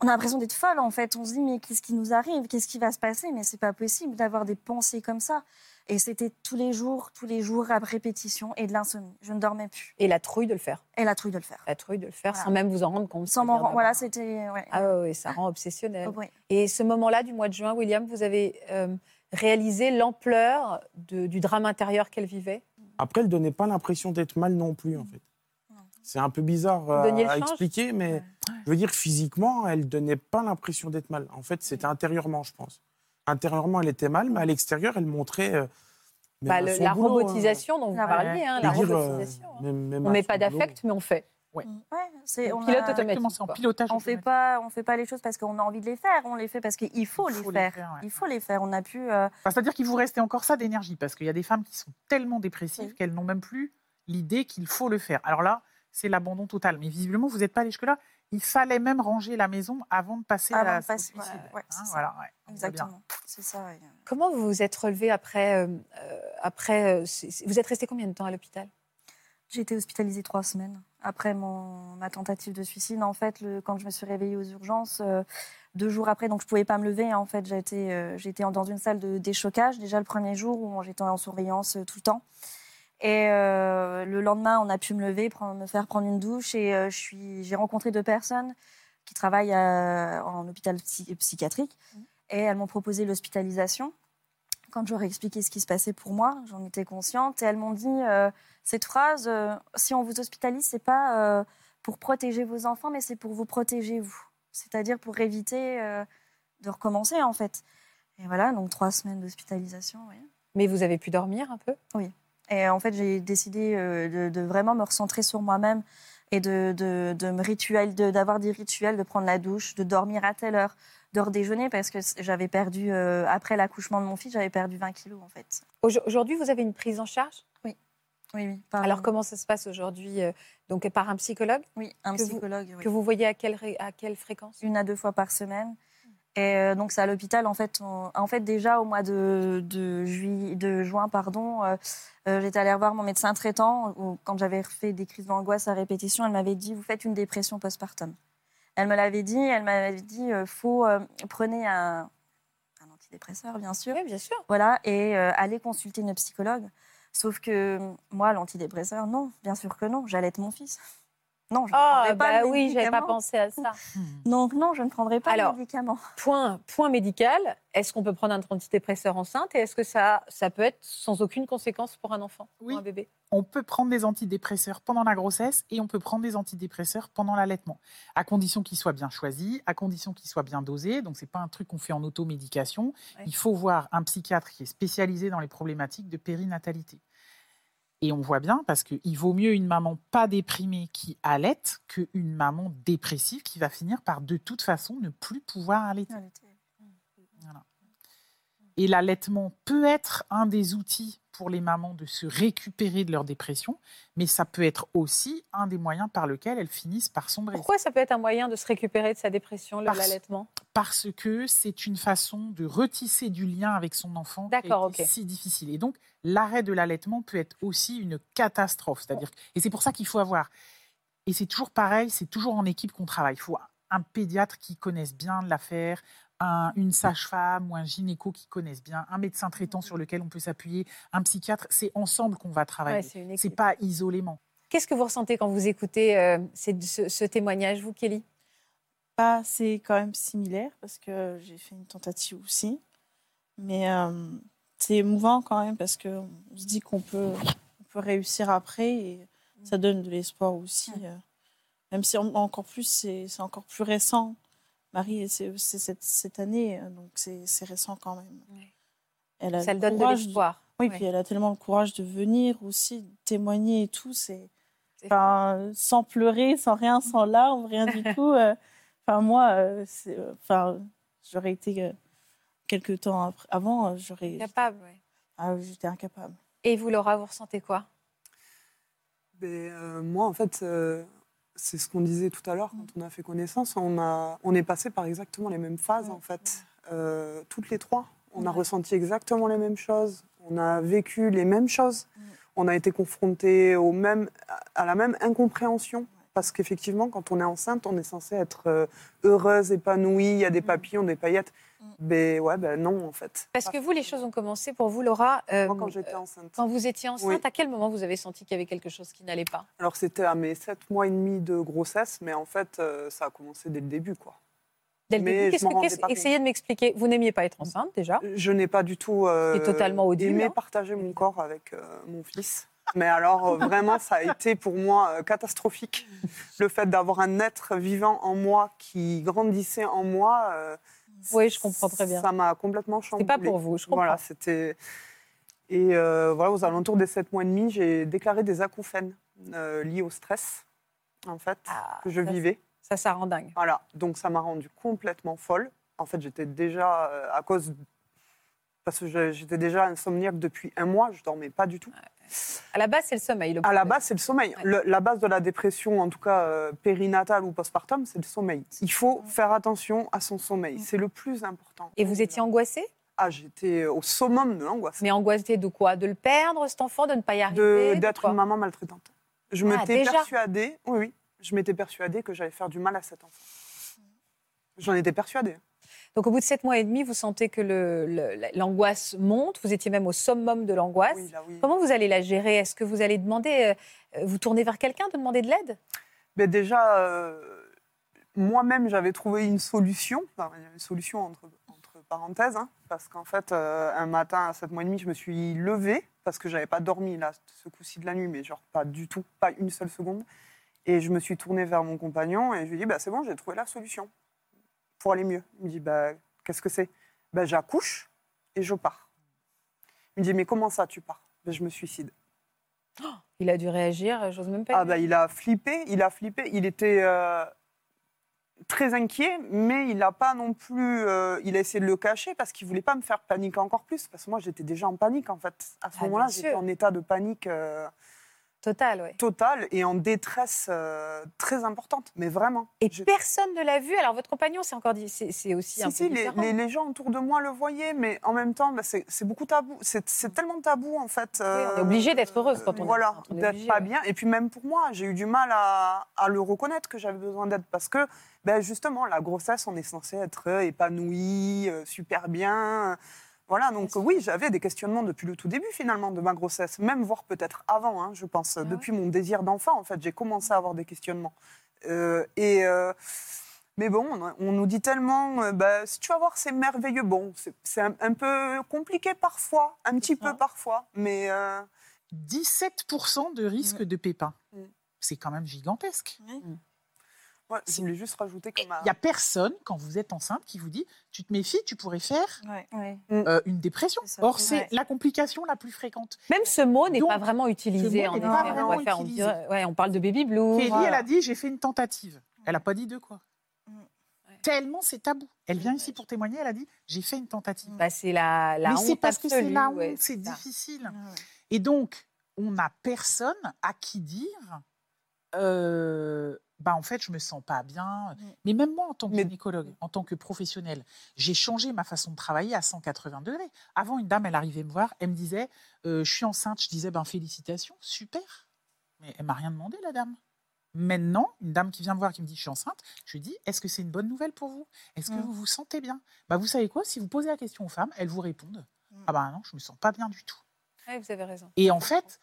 on a l'impression d'être folle en fait. On se dit mais qu'est-ce qui nous arrive? Qu'est-ce qui va se passer? Mais c'est pas possible d'avoir des pensées comme ça. Et c'était tous les jours, tous les jours à répétition et de l'insomnie. Je ne dormais plus. Et la trouille de le faire. Et la trouille de le faire. La trouille de le faire Voilà. sans même vous en rendre compte. Sans m'en rendre- Voilà, c'était. Ouais. Ah oui, ça rend obsessionnel. Oh, oui. Et ce moment-là du mois de juin, William, vous avez euh, réalisé l'ampleur de- du drame intérieur qu'elle vivait? Après, elle donnait pas l'impression d'être mal non plus, en fait. C'est un peu bizarre euh, à expliquer, mais je veux dire, physiquement, elle donnait pas l'impression d'être mal. En fait, c'était intérieurement, je pense. Intérieurement, elle était mal, mais à l'extérieur, elle montrait. euh, Bah, le- La boulot, euh, robotisation dont vous La- parliez, hein, la dire, euh, robotisation. hein. même- même On met pas d'affect, mais on fait. Ouais, c'est, on Pilote a- automatique. Exactement, c'est en quoi. pilotage. On fait pas, on fait pas les choses parce qu'on a envie de les faire. On les fait parce qu'il faut, Il les, faut faire. les faire, ouais. Il faut les faire. On a pu. euh, Enfin, C'est-à-dire qu'il vous restait encore ça d'énergie, parce qu'il y a des femmes qui sont tellement dépressives Oui. qu'elles n'ont même plus l'idée qu'il faut le faire. Alors là, c'est l'abandon total. Mais visiblement, vous n'êtes pas allé jusque-là. Il fallait même ranger la maison avant de passer Avant à de passer, au suicide. ouais, ouais, c'est Hein, ça. voilà, ouais, exactement. C'est ça. ouais. Comment vous vous êtes relevé après, euh, euh, après euh, Vous êtes resté combien de temps à l'hôpital? J'ai été hospitalisée trois semaines après mon, ma tentative de suicide. En fait, le, quand je me suis réveillée aux urgences, euh, deux jours après, donc je pouvais pas me lever. En fait, j'étais euh, dans une salle de déchocage déjà le premier jour où j'étais en surveillance euh, tout le temps. Et euh, le lendemain, on a pu me lever, prendre, me faire prendre une douche. Et euh, je suis, j'ai rencontré deux personnes qui travaillent à- en hôpital psy- psychiatrique. Et elles m'ont proposé l'hospitalisation. Quand j'aurais expliqué ce qui se passait pour moi, j'en étais consciente. Et elles m'ont dit euh, cette phrase euh, si on vous hospitalise, c'est pas euh, pour protéger vos enfants, mais c'est pour vous protéger vous. C'est-à-dire pour éviter euh, de recommencer, en fait. Et voilà, donc trois semaines d'hospitalisation. oui. Mais vous avez pu dormir un peu? Et en fait, j'ai décidé euh, de, de vraiment me recentrer sur moi-même et de, de, de me rituel, d'avoir des rituels, de prendre la douche, de dormir à telle heure, de redéjeuner parce que j'avais perdu, euh, après l'accouchement de mon fils, j'avais perdu 20 kilos en fait. Aujo- Aujourd'hui, vous avez une prise en charge? Oui, oui. par- Alors, comment ça se passe aujourd'hui euh, Donc, par un psychologue? Oui, un que vous- psychologue. oui. que vous voyez à quelle, à quelle fréquence? Une à deux fois par semaine. Et euh, donc, c'est à l'hôpital. En fait, on- en fait, déjà au mois de, de, juillet, de juin, pardon, euh, euh, j'étais allée revoir mon médecin traitant. où, quand j'avais fait des crises d'angoisse à répétition, elle m'avait dit Vous faites une dépression postpartum. Elle me l'avait dit. Elle m'avait dit euh, faut euh, prenez un, un antidépresseur, bien sûr. Oui, bien sûr. Voilà, et aller consulter une psychologue. Sauf que moi, l'antidépresseur, non, bien sûr que non. J'allais être mon fils. Non, je ne Ah, pas bah oui, j'avais pas pensé à ça. Donc non, je ne prendrai pas Alors, le médicament. Point, point médical, est-ce qu'on peut prendre un antidépresseur enceinte et est-ce que ça, ça peut être sans aucune conséquence pour un enfant, Oui. pour un bébé? On peut prendre des antidépresseurs pendant la grossesse et on peut prendre des antidépresseurs pendant l'allaitement, à condition qu'ils soient bien choisis, à condition qu'ils soient bien dosés. Donc, ce n'est pas un truc qu'on fait en automédication. Ouais. Il faut voir un psychiatre qui est spécialisé dans les problématiques de périnatalité. Et on voit bien parce qu'il vaut mieux une maman pas déprimée qui allaite qu'une maman dépressive qui va finir par de toute façon ne plus pouvoir allaiter. Et l'allaitement peut être un des outils pour les mamans de se récupérer de leur dépression, mais ça peut être aussi un des moyens par lequel elles finissent par sombrer. Pourquoi ça peut être un moyen de se récupérer de sa dépression, Parce- l'allaitement? Parce que c'est une façon de retisser du lien avec son enfant qui ok. si difficile. Et donc, l'arrêt de l'allaitement peut être aussi une catastrophe. C'est-à-dire, et c'est pour ça qu'il faut avoir. Et c'est toujours pareil, c'est toujours en équipe qu'on travaille. Il faut un pédiatre qui connaisse bien l'affaire, un- une sage-femme ou un gynéco qui connaisse bien, un médecin traitant sur lequel on peut s'appuyer, un psychiatre. C'est ensemble qu'on va Ouais, travailler. c'est une c'est pas isolément. Qu'est-ce que vous ressentez quand vous écoutez euh, ce, ce témoignage, vous, Kelly? Bah, c'est quand même similaire parce que j'ai fait une tentative aussi. Mais euh, c'est émouvant quand même parce qu'on se dit qu'on peut, on peut réussir après et ça donne de l'espoir aussi. euh. Même si en- encore plus, c'est c'est encore plus récent. Marie, c'est cette, cette année, euh, donc c'est récent quand même. Elle a Ça le donne de l'espoir. Oui, Ouais. puis elle a tellement le courage de venir aussi, de témoigner et tout. C'est enfin, sans pleurer, sans rien, sans larmes, rien du [laughs] tout. euh, Enfin, moi, euh, euh, enfin, j'aurais été euh, quelques temps après- avant, j'aurais, Capable, ouais. ah, j'étais incapable. Et vous, Laura, vous ressentez quoi? Ben, euh, moi, en fait, euh, c'est ce qu'on disait tout à l'heure quand on a fait connaissance. On, a, on est passé par exactement les mêmes phases, en fait. Euh, toutes les trois. On a ressenti exactement les mêmes choses. On a vécu les mêmes choses. On a été confrontés au même, à la même incompréhension. Parce qu'effectivement, quand on est enceinte, on est censé être euh, heureuse, épanouie, il y a des papillons, des paillettes. Ben ouais, ben non, en fait. Parce que vous, les choses ont commencé pour vous, Laura. euh, Moi, quand j'étais enceinte. quand vous étiez enceinte, Oui. à quel moment vous avez senti qu'il y avait quelque chose qui n'allait pas? Alors, c'était à mes sept mois et demi de grossesse, mais en fait, euh, ça a commencé dès le début, quoi. Dès le Mais début, je que- pas essayez de m'expliquer. Vous n'aimiez pas être enceinte déjà? Je n'ai pas du tout euh, totalement audible, aimé hein. partager mon corps avec euh, mon fils. Mais alors, euh, vraiment, ça a été pour moi euh, catastrophique. Le fait d'avoir un être vivant en moi qui grandissait en moi. euh, Oui, je comprends très bien. Ça m'a complètement chamboulé. C'est pas pour vous, je comprends. Voilà, c'était. Et euh, voilà, aux alentours des 7 mois et demi, j'ai déclaré des acouphènes euh, liés au stress, en fait, Ah, que je ça, vivais. Ça, ça rend dingue. Voilà, donc ça m'a rendue complètement folle. En fait, j'étais déjà, euh, à cause. Parce que j'étais déjà insomniaque depuis un mois, je dormais pas du tout. À la base, c'est le sommeil. le À la base, c'est le sommeil. Ouais. Le- la base de la dépression, en tout cas euh, périnatale ou postpartum, c'est le sommeil. Il faut faire attention à son sommeil. C'est le plus important. Et vous étiez angoissée? Ah, j'étais au summum de l'angoisse. Mais angoissée de quoi? De le perdre, cet enfant, de ne pas y arriver de D'être une maman maltraitante. Je Ah, m'étais persuadée, oui, oui, je m'étais persuadée que j'allais faire du mal à cet enfant. J'en étais persuadée. Donc au bout de sept mois et demi, vous sentez que l'angoisse monte. Vous étiez même au summum de l'angoisse. Oui, là, oui. Comment vous allez la gérer? Est-ce que vous allez demander, euh, vous tourner vers quelqu'un, de demander de l'aide? Mais déjà, euh, moi-même, j'avais trouvé une solution, enfin, une solution entre, entre parenthèses, hein, parce qu'en fait, euh, un matin à 7 mois et demi, je me suis levée, parce que j'avais pas dormi là, ce coup-ci de la nuit, mais genre pas du tout, pas une seule seconde. Et je me suis tournée vers mon compagnon et je lui ai dit, bah, c'est bon, j'ai trouvé la solution pour aller mieux. Il me dit, bah, qu'est-ce que c'est? Bah, J'accouche et je pars. Il me dit, mais comment ça, tu pars? Ben, Je me suicide. Il a dû réagir, j'ose même pas. Ah bah, il a flippé, il a flippé. Il était euh, très inquiet, mais il n'a pas non plus. euh, il a essayé de le cacher parce qu'il voulait pas me faire paniquer encore plus. Parce que moi, j'étais déjà en panique en fait. À ce Ah, moment-là, j'étais en état de panique euh, Total, ouais. totale et en détresse euh, très importante. Mais vraiment. Et Je- personne ne l'a vu. Alors votre compagnon, c'est encore dit, c'est aussi un Si, peu si, les, les- les gens autour de moi le voyaient, mais en même temps, bah, c'est beaucoup tabou. C'est tellement tabou, en fait. on est obligé d'être heureuse quand on est Voilà, est d'être obligé, pas ouais. bien. Et puis même pour moi, j'ai eu du mal à, à le reconnaître que j'avais besoin d'aide parce que, ben, justement, la grossesse, on est censé être euh, épanoui, euh, super bien. Voilà, donc oui, j'avais des questionnements depuis le tout début finalement de ma grossesse, même voire peut-être avant, hein, je pense. Ah depuis mon désir d'enfant, en fait, j'ai commencé à avoir des questionnements. Euh, et euh, mais bon, on, nous dit tellement, euh, bah, si tu vas voir, c'est merveilleux. Bon, c'est- un, un peu compliqué parfois, un petit ça. peu parfois, mais euh, 17% de risque de pépins. Mm. C'est quand même gigantesque. Ouais, je voulais juste rajouter que ma... Il n'y a personne, quand vous êtes enceinte, qui vous dit Tu te méfies, tu pourrais faire Ouais. euh, une dépression. Ça. Or, c'est Ouais. la complication la plus fréquente. Même ce mot n'est pas vraiment utilisé. en pas On vraiment va faire- on utilisé. dirait- ouais, on parle de baby blue. Kelly, voilà. elle a dit J'ai fait une tentative. Elle n'a pas dit de quoi. Mm. Tellement c'est tabou. Elle vient ici pour témoigner, elle a dit J'ai fait une tentative. Bah, c'est la, la Mais honte c'est parce que c'est absolue, la honte, ouais, c'est ça. difficile. Et donc, on n'a personne à qui dire euh, bah en fait, je me sens pas bien. Mm. Mais même moi, en tant que gynécologue, en tant que professionnel, j'ai changé ma façon de travailler à 180 degrés. Avant, une dame, elle arrivait me voir, elle me disait euh, Je suis enceinte. Je disais ben, Félicitations, super. Mais elle m'a rien demandé, la dame. Maintenant, une dame qui vient me voir, qui me dit Je suis enceinte, je lui dis Est-ce que c'est une bonne nouvelle pour vous? Est-ce que Mm. vous vous sentez bien? Bah, Vous savez quoi Si vous posez la question aux femmes, elles vous répondent. Ah bah non, je me sens pas bien du tout. Vous avez raison. Et en fait,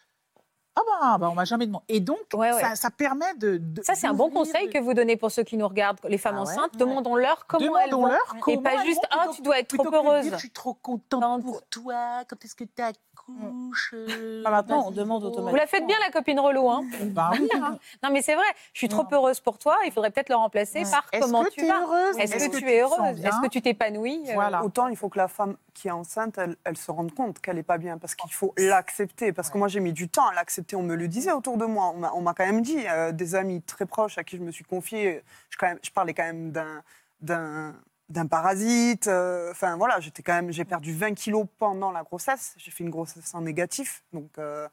Ah bah, bah, on m'a jamais demandé. Et donc, Ouais, ouais. Ça, ça permet de. de- Ça, c'est un bon conseil de- que vous donnez pour ceux qui nous regardent, les femmes Ah ouais, enceintes. Demandons-leur comment elles vont. Et comment pas elles juste, ah, tu dois être trop heureuse. dire, je suis trop contente pour toi. Quand est-ce que tu accouches euh, [laughs] Ah, maintenant, on demande automatiquement. Vous la faites bien, la copine relou. Hein [laughs] Bah oui. hein. non, mais c'est vrai, je suis trop heureuse pour toi. Il faudrait peut-être le remplacer Ouais. par Est-ce comment que tu vas. heureuse Est-ce que, tu es heureuse Est-ce que tu t'épanouis Euh, Voilà. Autant il faut que la femme qui est enceinte, elle, elle se rende compte qu'elle n'est pas bien, parce qu'il faut l'accepter. Parce que moi, j'ai mis du temps à l'accepter. On me le disait autour de moi. On m'a- On m'a quand même dit, euh, des amis très proches à qui je me suis confiée, je, quand même, je parlais quand même d'un- d'un parasite. euh, Enfin voilà, j'étais quand même, j'ai perdu 20 kilos pendant la grossesse. J'ai fait une grossesse en négatif, donc euh,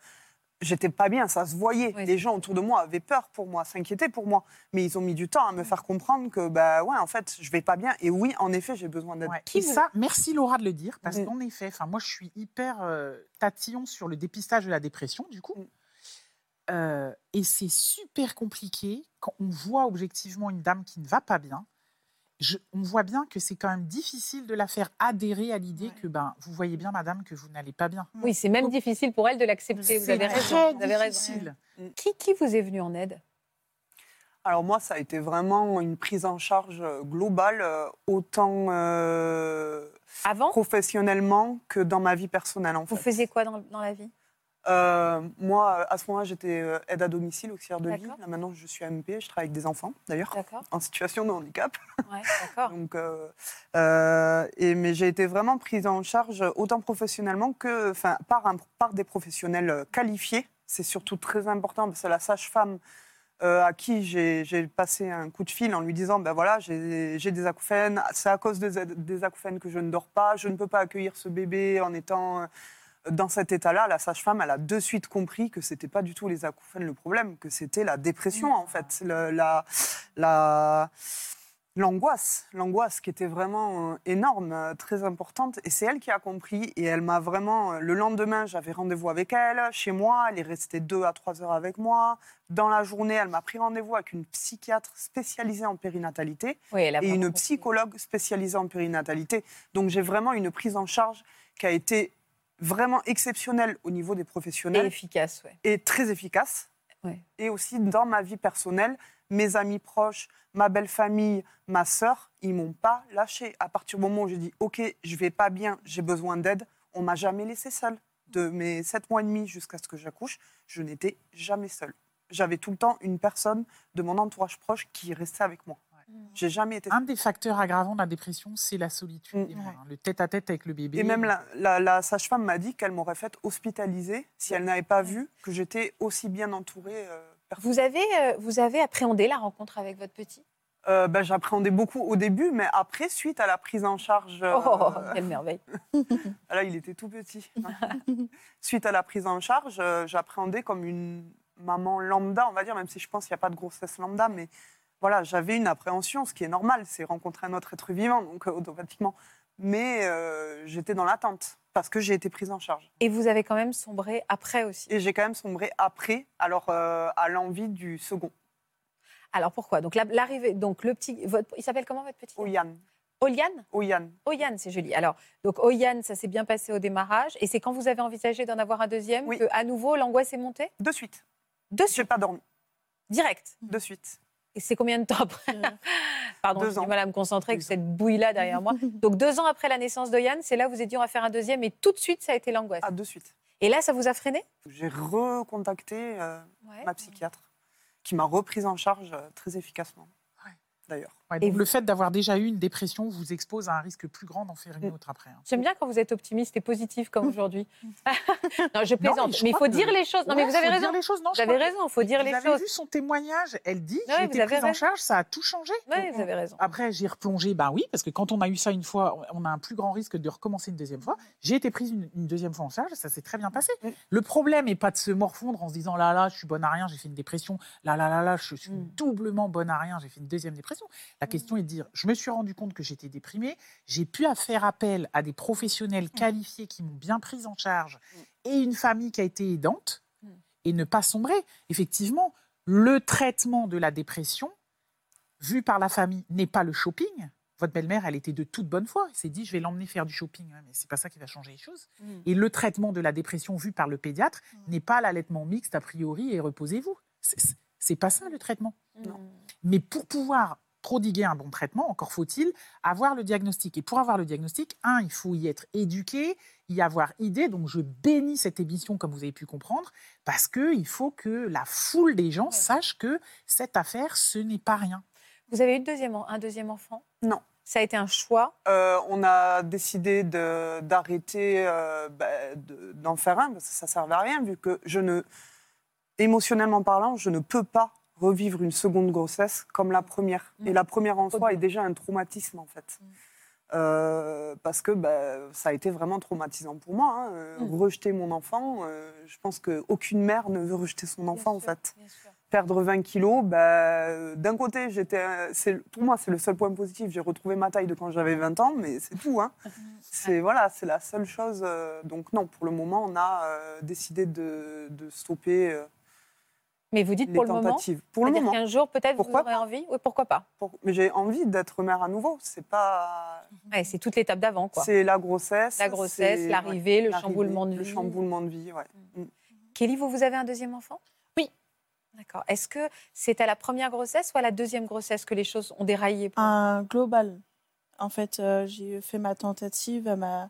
j'étais pas bien, ça se voyait. Oui. Les gens autour de moi avaient peur pour moi, s'inquiétaient pour moi, mais ils ont mis du temps à me faire comprendre que bah ouais, en fait, je vais pas bien. Et oui, en effet, j'ai besoin d'aide. Ouais. Qui ça, merci Laura de le dire, parce Mm. qu'en effet, enfin moi je suis hyper euh, tatillon sur le dépistage de la dépression, du coup. Mm. Euh, et c'est super compliqué quand on voit objectivement une dame qui ne va pas bien. Je- on voit bien que c'est quand même difficile de la faire adhérer à l'idée que ben vous voyez bien, madame, que vous n'allez pas bien. Oui, c'est même difficile pour elle de l'accepter. Vous C'est avez très raison. Vous avez raison. difficile. Qui, qui vous est venu en aide? Alors moi, ça a été vraiment une prise en charge euh, globale, euh, autant euh, Avant, professionnellement que dans ma vie personnelle. En vous fait. faisiez quoi dans, dans la vie? Euh, Moi, à ce moment-là, j'étais euh, aide à domicile, auxiliaire de vie. Là, maintenant, je suis AMP, je travaille avec des enfants, d'ailleurs, en situation de handicap. Ouais, d'accord. [laughs] Donc, euh, euh, et, mais j'ai été vraiment prise en charge autant professionnellement que par, un- par des professionnels qualifiés. C'est surtout très important parce que la sage-femme à qui j'ai passé un coup de fil en lui disant ben voilà, j'ai des acouphènes, c'est à cause des, des acouphènes que je ne dors pas, je ne peux pas accueillir ce bébé en étant dans cet état-là. La sage-femme, elle a de suite compris que c'était pas du tout les acouphènes le problème, que c'était la dépression en fait, le- la, la, l'angoisse, l'angoisse qui était vraiment euh, énorme, euh, très importante. Et c'est elle qui a compris. Et elle m'a vraiment. euh, Le lendemain, j'avais rendez-vous avec elle chez moi. Elle est restée deux à trois heures avec moi. Dans la journée, elle m'a pris rendez-vous avec une psychiatre spécialisée en périnatalité Oui, et une psychologue spécialisée en périnatalité. Donc j'ai vraiment une prise en charge qui a été vraiment exceptionnelle au niveau des Et professionnels efficace, ouais. et très efficace. Ouais. Et aussi dans ma vie personnelle, mes amis proches, ma belle famille, ma sœur, ils m'ont pas lâché. À partir du moment où j'ai dit OK, je vais pas bien, j'ai besoin d'aide, on m'a jamais laissé seule. De mes sept mois et demi jusqu'à ce que j'accouche, je n'étais jamais seule. J'avais tout le temps une personne de mon entourage proche qui restait avec moi. J'ai jamais été Un des facteurs aggravants de la dépression, c'est la solitude, Mm. le tête-à-tête avec le bébé. Et même la, la- la sage-femme m'a dit qu'elle m'aurait fait hospitaliser si elle n'avait pas vu que j'étais aussi bien entourée. euh. Vous avez, euh, vous avez appréhendé la rencontre avec votre petit? Euh, ben, J'appréhendais beaucoup au début, mais après, suite à la prise en charge. euh, Oh, quelle merveille. [laughs] Là, il était tout petit. [laughs] suite à la prise en charge, euh, j'appréhendais comme une maman lambda, on va dire, même si je pense qu'il n'y a pas de grossesse lambda, mais voilà, j'avais une appréhension, ce qui est normal, c'est rencontrer un autre être vivant, donc euh, automatiquement. Mais euh, j'étais dans l'attente parce que j'ai été prise en charge. Et vous avez quand même sombré après aussi. Et j'ai quand même sombré après, alors euh, à l'envie du second, Alors pourquoi? Donc la- l'arrivée, donc le petit, votre- il s'appelle comment votre petit Oyan. Oliane Oyan. Oyane, c'est joli. Alors, donc Oyane, ça s'est bien passé au démarrage. Et c'est quand vous avez envisagé d'en avoir un deuxième Oui. que, à nouveau, l'angoisse est montée? De suite. De J'ai suite, pas dormi. direct? De suite. Et c'est combien de temps après [laughs] Pardon, Deux j'ai du ans. mal à me concentrer avec cette bouille-là derrière moi. [laughs] Donc deux ans après la naissance d'Oyane, c'est là où vous dit on va faire un deuxième et tout de suite ça a été l'angoisse. Ah, de suite. Et là, ça vous a freiné? J'ai recontacté euh, Ouais. ma psychiatre, qui m'a reprise en charge euh, très efficacement. Ouais. D'ailleurs. Ouais, Et donc vous- le fait d'avoir déjà eu une dépression vous expose à un risque plus grand d'en faire une Mm. autre après. hein. J'aime bien quand vous êtes optimiste et positif comme aujourd'hui. [laughs] non, je plaisante. mais mais je il faut que- dire les choses. Non, mais vous avez raison. Dire les choses. Non, Vous avez raison, il faut dire vous les avez choses. vu son témoignage Elle dit j'ai vous été avez prise en charge, ça a tout changé. Oui, vous avez raison. Après, j'ai replongé, bah oui, parce que quand on a eu ça une fois, on a un plus grand risque de recommencer une deuxième fois. J'ai été prise une, une deuxième fois en charge, ça s'est très bien passé. Mm. Le problème n'est pas de se morfondre en se disant là là, je suis bonne à rien, j'ai fait une dépression, là là là là, je suis doublement bonne à rien, j'ai fait une deuxième dépression. La question est de dire, je me suis rendu compte que j'étais déprimée, j'ai pu faire appel à des professionnels qualifiés qui m'ont bien prise en charge et une famille qui a été aidante et ne pas sombrer. Effectivement, le traitement de la dépression, vu par la famille, n'est pas le shopping, votre belle-mère, elle était de toute bonne foi. Elle s'est dit, je vais l'emmener faire du shopping. Ouais, mais c'est pas ça qui va changer les choses. Et le traitement de la dépression vu par le pédiatre n'est pas l'allaitement mixte a priori et reposez-vous. C'est- pas ça le traitement. Non. Mais pour pouvoir prodiguer un bon traitement, encore faut-il avoir le diagnostic. Et pour avoir le diagnostic, un, il faut y être éduqué, y avoir idée. Donc je bénis cette émission, comme vous avez pu comprendre, parce qu'il faut que la foule des gens sache que cette affaire, ce n'est pas rien. Vous avez eu deuxième, un deuxième enfant? Non. Ça a été un choix? Euh, on a décidé de- d'arrêter euh, bah, de- d'en faire un parce que ça ne servait à rien vu que je ne, émotionnellement parlant, je ne peux pas revivre une seconde grossesse comme la première. Mm. Et la première en soi est déjà un traumatisme en fait. Mm. Euh, parce que bah, ça a été vraiment traumatisant pour moi. hein. Euh, Mm. Rejeter mon enfant, euh, je pense qu'aucune mère ne veut rejeter son enfant Bien en sûr, fait perdre 20 kilos, bah, d'un côté, j'étais, pour moi, c'est le seul point positif. J'ai retrouvé ma taille de quand j'avais 20 ans, mais c'est tout. Hein. [laughs] C'est, voilà, c'est la seule chose. donc non, pour le moment, on a décidé de, de stopper Mais vous dites pour le moment. Pour le moment. qu'un jour, peut-être, vous aurez envie Oui, pourquoi pas Pour- Mais j'ai envie d'être mère à nouveau. C'est pas. Ouais, C'est toute l'étape d'avant, quoi. C'est la grossesse. La grossesse, l'arrivée, le l'arrivée, chamboulement de vie. Le chamboulement de vie, ouais. Kelly, vous, vous avez un deuxième enfant? Oui. D'accord. Est-ce que c'est à la première grossesse ou à la deuxième grossesse que les choses ont déraillé pour Un global. En fait, euh, j'ai fait ma tentative à ma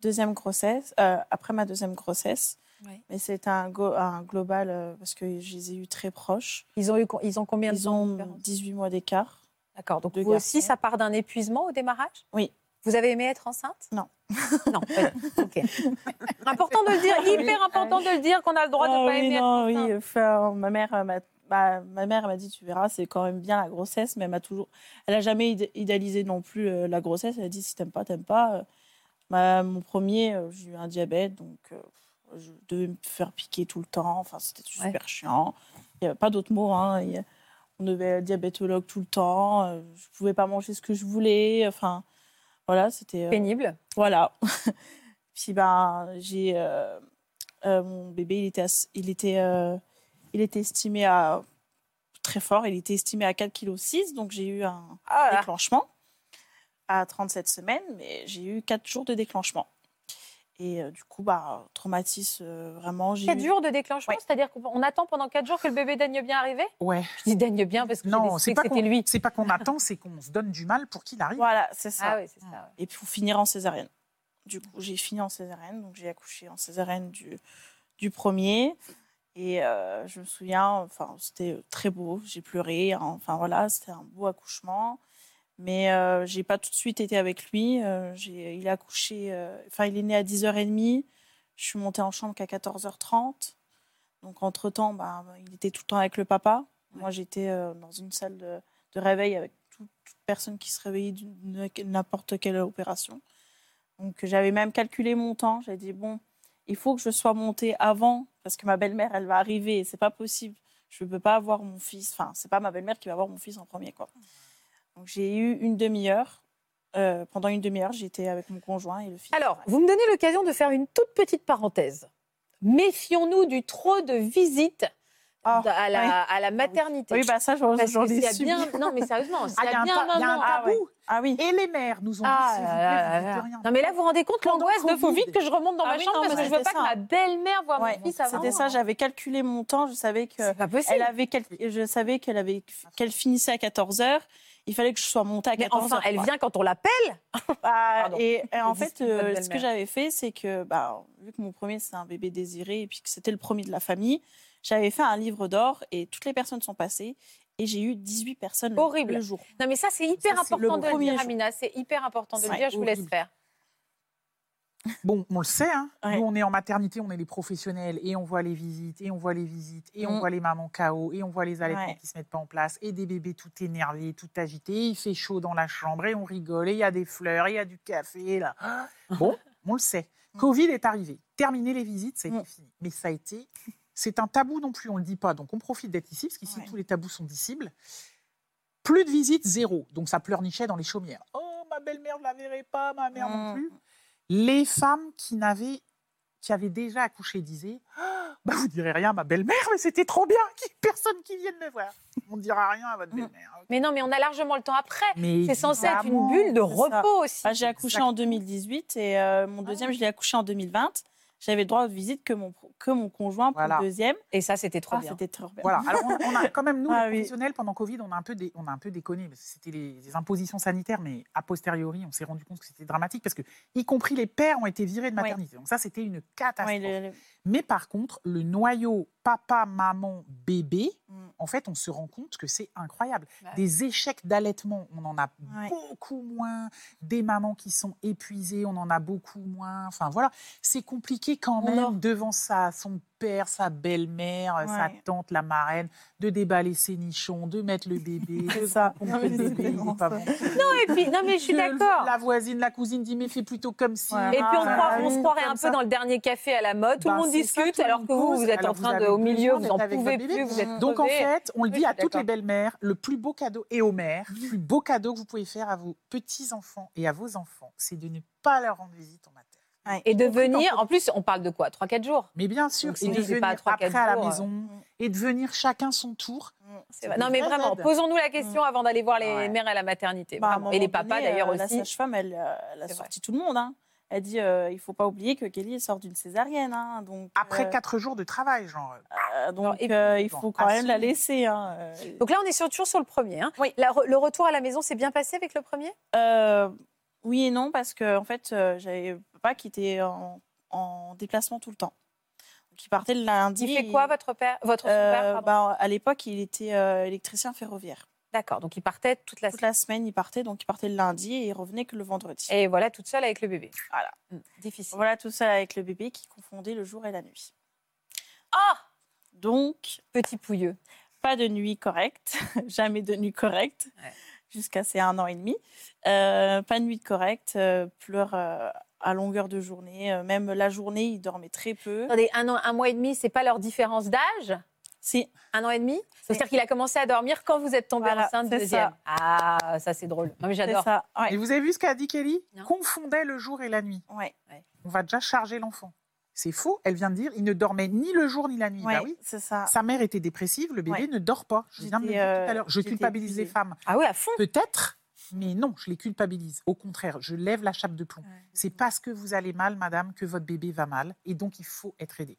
deuxième grossesse, euh, après ma deuxième grossesse. Oui. Mais c'est un, global euh, parce que je les ai eus très proches. ils ont, eu, ils ont combien de Ils temps ont de différence? 18 mois d'écart. D'accord. Donc vous aussi, ça part d'un épuisement au démarrage? Oui. Vous avez aimé être enceinte? Non. [laughs] Non. pas. Ok. [laughs] important de le dire, hyper important de le dire qu'on a le droit de Ah ne pas oui, aimer non, être enceinte. oui. Enfin, ma mère euh, m'a ma, ma mère m'a dit tu verras c'est quand même bien la grossesse mais elle m'a toujours elle a jamais id- idéalisé non plus euh, la grossesse elle a dit si t'aimes pas t'aimes pas Euh, mon premier euh, j'ai eu un diabète donc euh, je devais me faire piquer tout le temps enfin c'était super chiant il n'y avait pas d'autres mots hein. Il on devait être diabétologue tout le temps euh, je pouvais pas manger ce que je voulais enfin voilà c'était euh, Pénible. voilà. [laughs] Puis ben j'ai euh, euh, mon bébé il était ass- il était il était estimé à très fort, il était estimé à 4,6 kg donc j'ai eu un Ah déclenchement à 37 semaines mais j'ai eu 4 jours de déclenchement. Et euh, du coup bah traumatisme euh, vraiment j'ai 4 eu- jours de déclenchement, Ouais. c'est-à-dire qu'on attend pendant 4 jours que le bébé daigne bien arriver? Ouais. Je dis daigne bien parce que Non, c'est pas lui. c'est pas qu'on [laughs] attend, c'est qu'on se donne du mal pour qu'il arrive. Voilà, c'est ça. Ah oui, c'est ça. ouais. Et puis, pour finir en césarienne. Du coup, j'ai fini en césarienne. Donc, j'ai accouché en césarienne du, du premier. Et euh, je me souviens, enfin, c'était très beau. J'ai pleuré. hein. Enfin, voilà, c'était un beau accouchement. Mais euh, j'ai pas tout de suite été avec lui. Euh, j'ai- il a accouché. euh, Enfin, il est né à 10h30. Je suis montée en chambre qu'à 14h30. Donc, entre-temps, bah, il était tout le temps avec le papa. Moi, j'étais euh, dans une salle de, de réveil avec tout- toute personne qui se réveillait d'une n'importe quelle opération. Donc j'avais même calculé mon temps. J'ai dit bon, il faut que je sois montée avant parce que ma belle-mère elle va arriver c'est pas possible. Je ne peux pas avoir mon fils. Enfin, c'est pas ma belle-mère qui va avoir mon fils en premier quoi. J'ai eu une demi-heure. Euh, pendant une demi-heure, j'étais avec mon conjoint et le fils. Alors, vous me donnez l'occasion de faire une toute petite parenthèse. Méfions-nous du trop de visites Ah, à, la, oui. à la maternité. Oui, bah ça, j'en ai subi. bien... Non, mais sérieusement, [laughs] Ah, y il y a bien un il y a un moment... Ah, ouais. tabou. Ah oui. Et les mères nous ont dit, Ah, s'il vous là, plaît, là, vous là. dites rien. Non mais là vous vous rendez compte l'angoisse de faut vite que je remonte dans Ah ma chambre non, parce que je veux c'était pas que ma belle-mère voit Ouais, mon fils avant. C'était ça, j'avais calculé mon temps, je savais que C'est pas possible. elle avait quel- je savais qu'elle avait qu'elle finissait à 14h, il fallait que je sois montée à 14h. Mais enfin, elle vient quand on l'appelle. Bah, [laughs] Pardon. et, et en fait, euh, ce que j'avais fait, c'est que, bah, vu que mon premier, c'est un bébé désiré, et puis que c'était le premier de la famille, j'avais fait un livre d'or, et toutes les personnes sont passées, et j'ai eu 18 personnes le- Horrible. le jour. Non mais ça c'est hyper Ça, c'est le important de le dire, jour. Amina. C'est hyper important de le dire. Je vous laisse faire. Bon, on le sait, hein. Ouais. nous on est en maternité, on est les professionnels et on voit les visites, et on voit les visites, et on Mm. voit les mamans KO, et on voit les allaitements Ouais. qui se mettent pas en place, et des bébés tout énervés, tout agités, il fait chaud dans la chambre, et on rigole, et il y a des fleurs, et il y a du café, là. [gasps] Bon, on le sait. Covid est arrivé. Terminer les visites, ça a été Mm. fini. Mais ça a été. C'est un tabou non plus, on ne le dit pas. Donc on profite d'être ici, parce qu'ici Ouais. tous les tabous sont dissibles. Plus de visites, zéro. Donc ça pleurnichait dans les chaumières. Oh, ma belle-mère, je la verrai pas, ma mère non Mm. plus. Les femmes qui n'avaient qui avait déjà accouché disait Ah, bah, Vous direz rien à ma belle-mère, mais c'était trop bien qu'il personne qui vienne me voir. On ne dira rien à votre Mm. belle-mère. Mais non, mais on a largement le temps après. Mais C'est censé être une bulle de ça. repos aussi. J'ai accouché en 2018 et euh, mon deuxième, je l'ai accouché en 2020. J'avais le droit de visite que mon, que mon conjoint pour Voilà. le deuxième. Et ça, c'était trop Ah, bien. c'était trop bien. Voilà. Alors, on, on a quand même, nous, [laughs] Ah les oui. professionnels, pendant Covid, on a un peu, dé- on a un peu déconné. parce que C'était les, les impositions sanitaires, mais a posteriori, on s'est rendu compte que c'était dramatique parce que, y compris les pères, ont été virés de Oui. maternité. Donc, ça, c'était une catastrophe. Le- le- Mais par contre, le noyau papa, maman, bébé, Mm. en fait, on se rend compte que c'est incroyable. Bah Des échecs d'allaitement, on en a Ouais. beaucoup moins. Des mamans qui sont épuisées, on en a beaucoup moins. Enfin, voilà. C'est compliqué quand On même en- devant sa, son père, sa belle-mère, sa Ouais. tante, la marraine, de déballer ses nichons, de mettre le bébé. [laughs] De ça. Non, le bébé, pas. Et puis, non, mais je suis d'accord. La voisine, la cousine dit, mais fais plutôt comme si. Ouais. Et puis on, Ah, croit- on oui, se croirait un ça. peu dans le dernier café à la mode. Tout Ben, le monde c'est ça, discute alors monde que vous, vous êtes Alors, en train de, au milieu, vous en pouvez plus, vous êtes Donc en fait, on le dit à toutes les belles-mères, le plus beau cadeau, et aux mères, le plus beau cadeau que vous pouvez faire à vos petits-enfants et à vos enfants, c'est de ne pas leur rendre visite en matin. Et de venir, en plus, on parle de quoi? 3-4 jours Mais bien sûr, Donc, et de c'est venir pas trois, après quatre à la jours, euh, maison, et de venir chacun son tour. Vrai. Non, mais vraiment, posons-nous la question avant d'aller voir les Ouais. mères à la maternité. Bah, à. Et les papas, d'ailleurs, euh, La aussi. sage-femme, elle, euh, elle a C'est sorti tout le monde. hein. Elle dit euh, il faut pas oublier que Kelly elle sort d'une césarienne. hein. donc, Après euh, quatre jours de travail, genre. euh, donc et euh, il bon, faut quand même la laisser. hein, euh. Donc là, on est sur- toujours sur le premier. hein. Oui. La le retour à la maison s'est bien passé avec le premier? Euh, oui et non, parce que en fait, euh, j'avais papa qui était en, en déplacement tout le temps. Donc, il partait le lundi. Il fait quoi, votre père Votre Euh, père, pardon bah, À l'époque, il était euh, électricien ferroviaire. D'accord, donc il partait toute la Toute semaine. la semaine, il partait. Donc, il partait le lundi et il revenait que le vendredi. Et voilà, toute seule avec le bébé. Voilà. Mm, Difficile. Voilà tout ça avec le bébé qui confondait le jour et la nuit. Ah Donc, Petit pouilleux. pas de nuit correcte, [laughs] jamais de nuit correcte, Ouais. Jusqu'à ces un an et demi. Euh, pas de nuit correcte, euh, pleure euh, à longueur de journée. Euh, même la journée, il dormait très peu. Attendez, un, an, un mois et demi, c'est pas leur différence d'âge? Si, Un an et demi? C'est-à-dire qu'il a commencé à dormir quand vous êtes tombée Voilà, enceinte c'est deuxième. ça. Ah, ça c'est drôle. Non, mais j'adore. ça. Ouais. Et vous avez vu ce qu'a dit Kelly? Non. Confondait le jour et la nuit. Ouais. On va déjà charger l'enfant. C'est faux, elle vient de dire, il ne dormait ni le jour ni la nuit. Ouais, Bah oui. c'est ça. Sa mère était dépressive, le bébé Ouais. ne dort pas. Je viens de le J'étais, dire tout à euh, l'heure. Je culpabilise les femmes. Ah oui, à fond. Peut-être, mais non, je les culpabilise. Au contraire, je lève la chape de plomb. C'est parce que vous allez mal, madame, que votre bébé va mal. Et donc, il faut être aidé.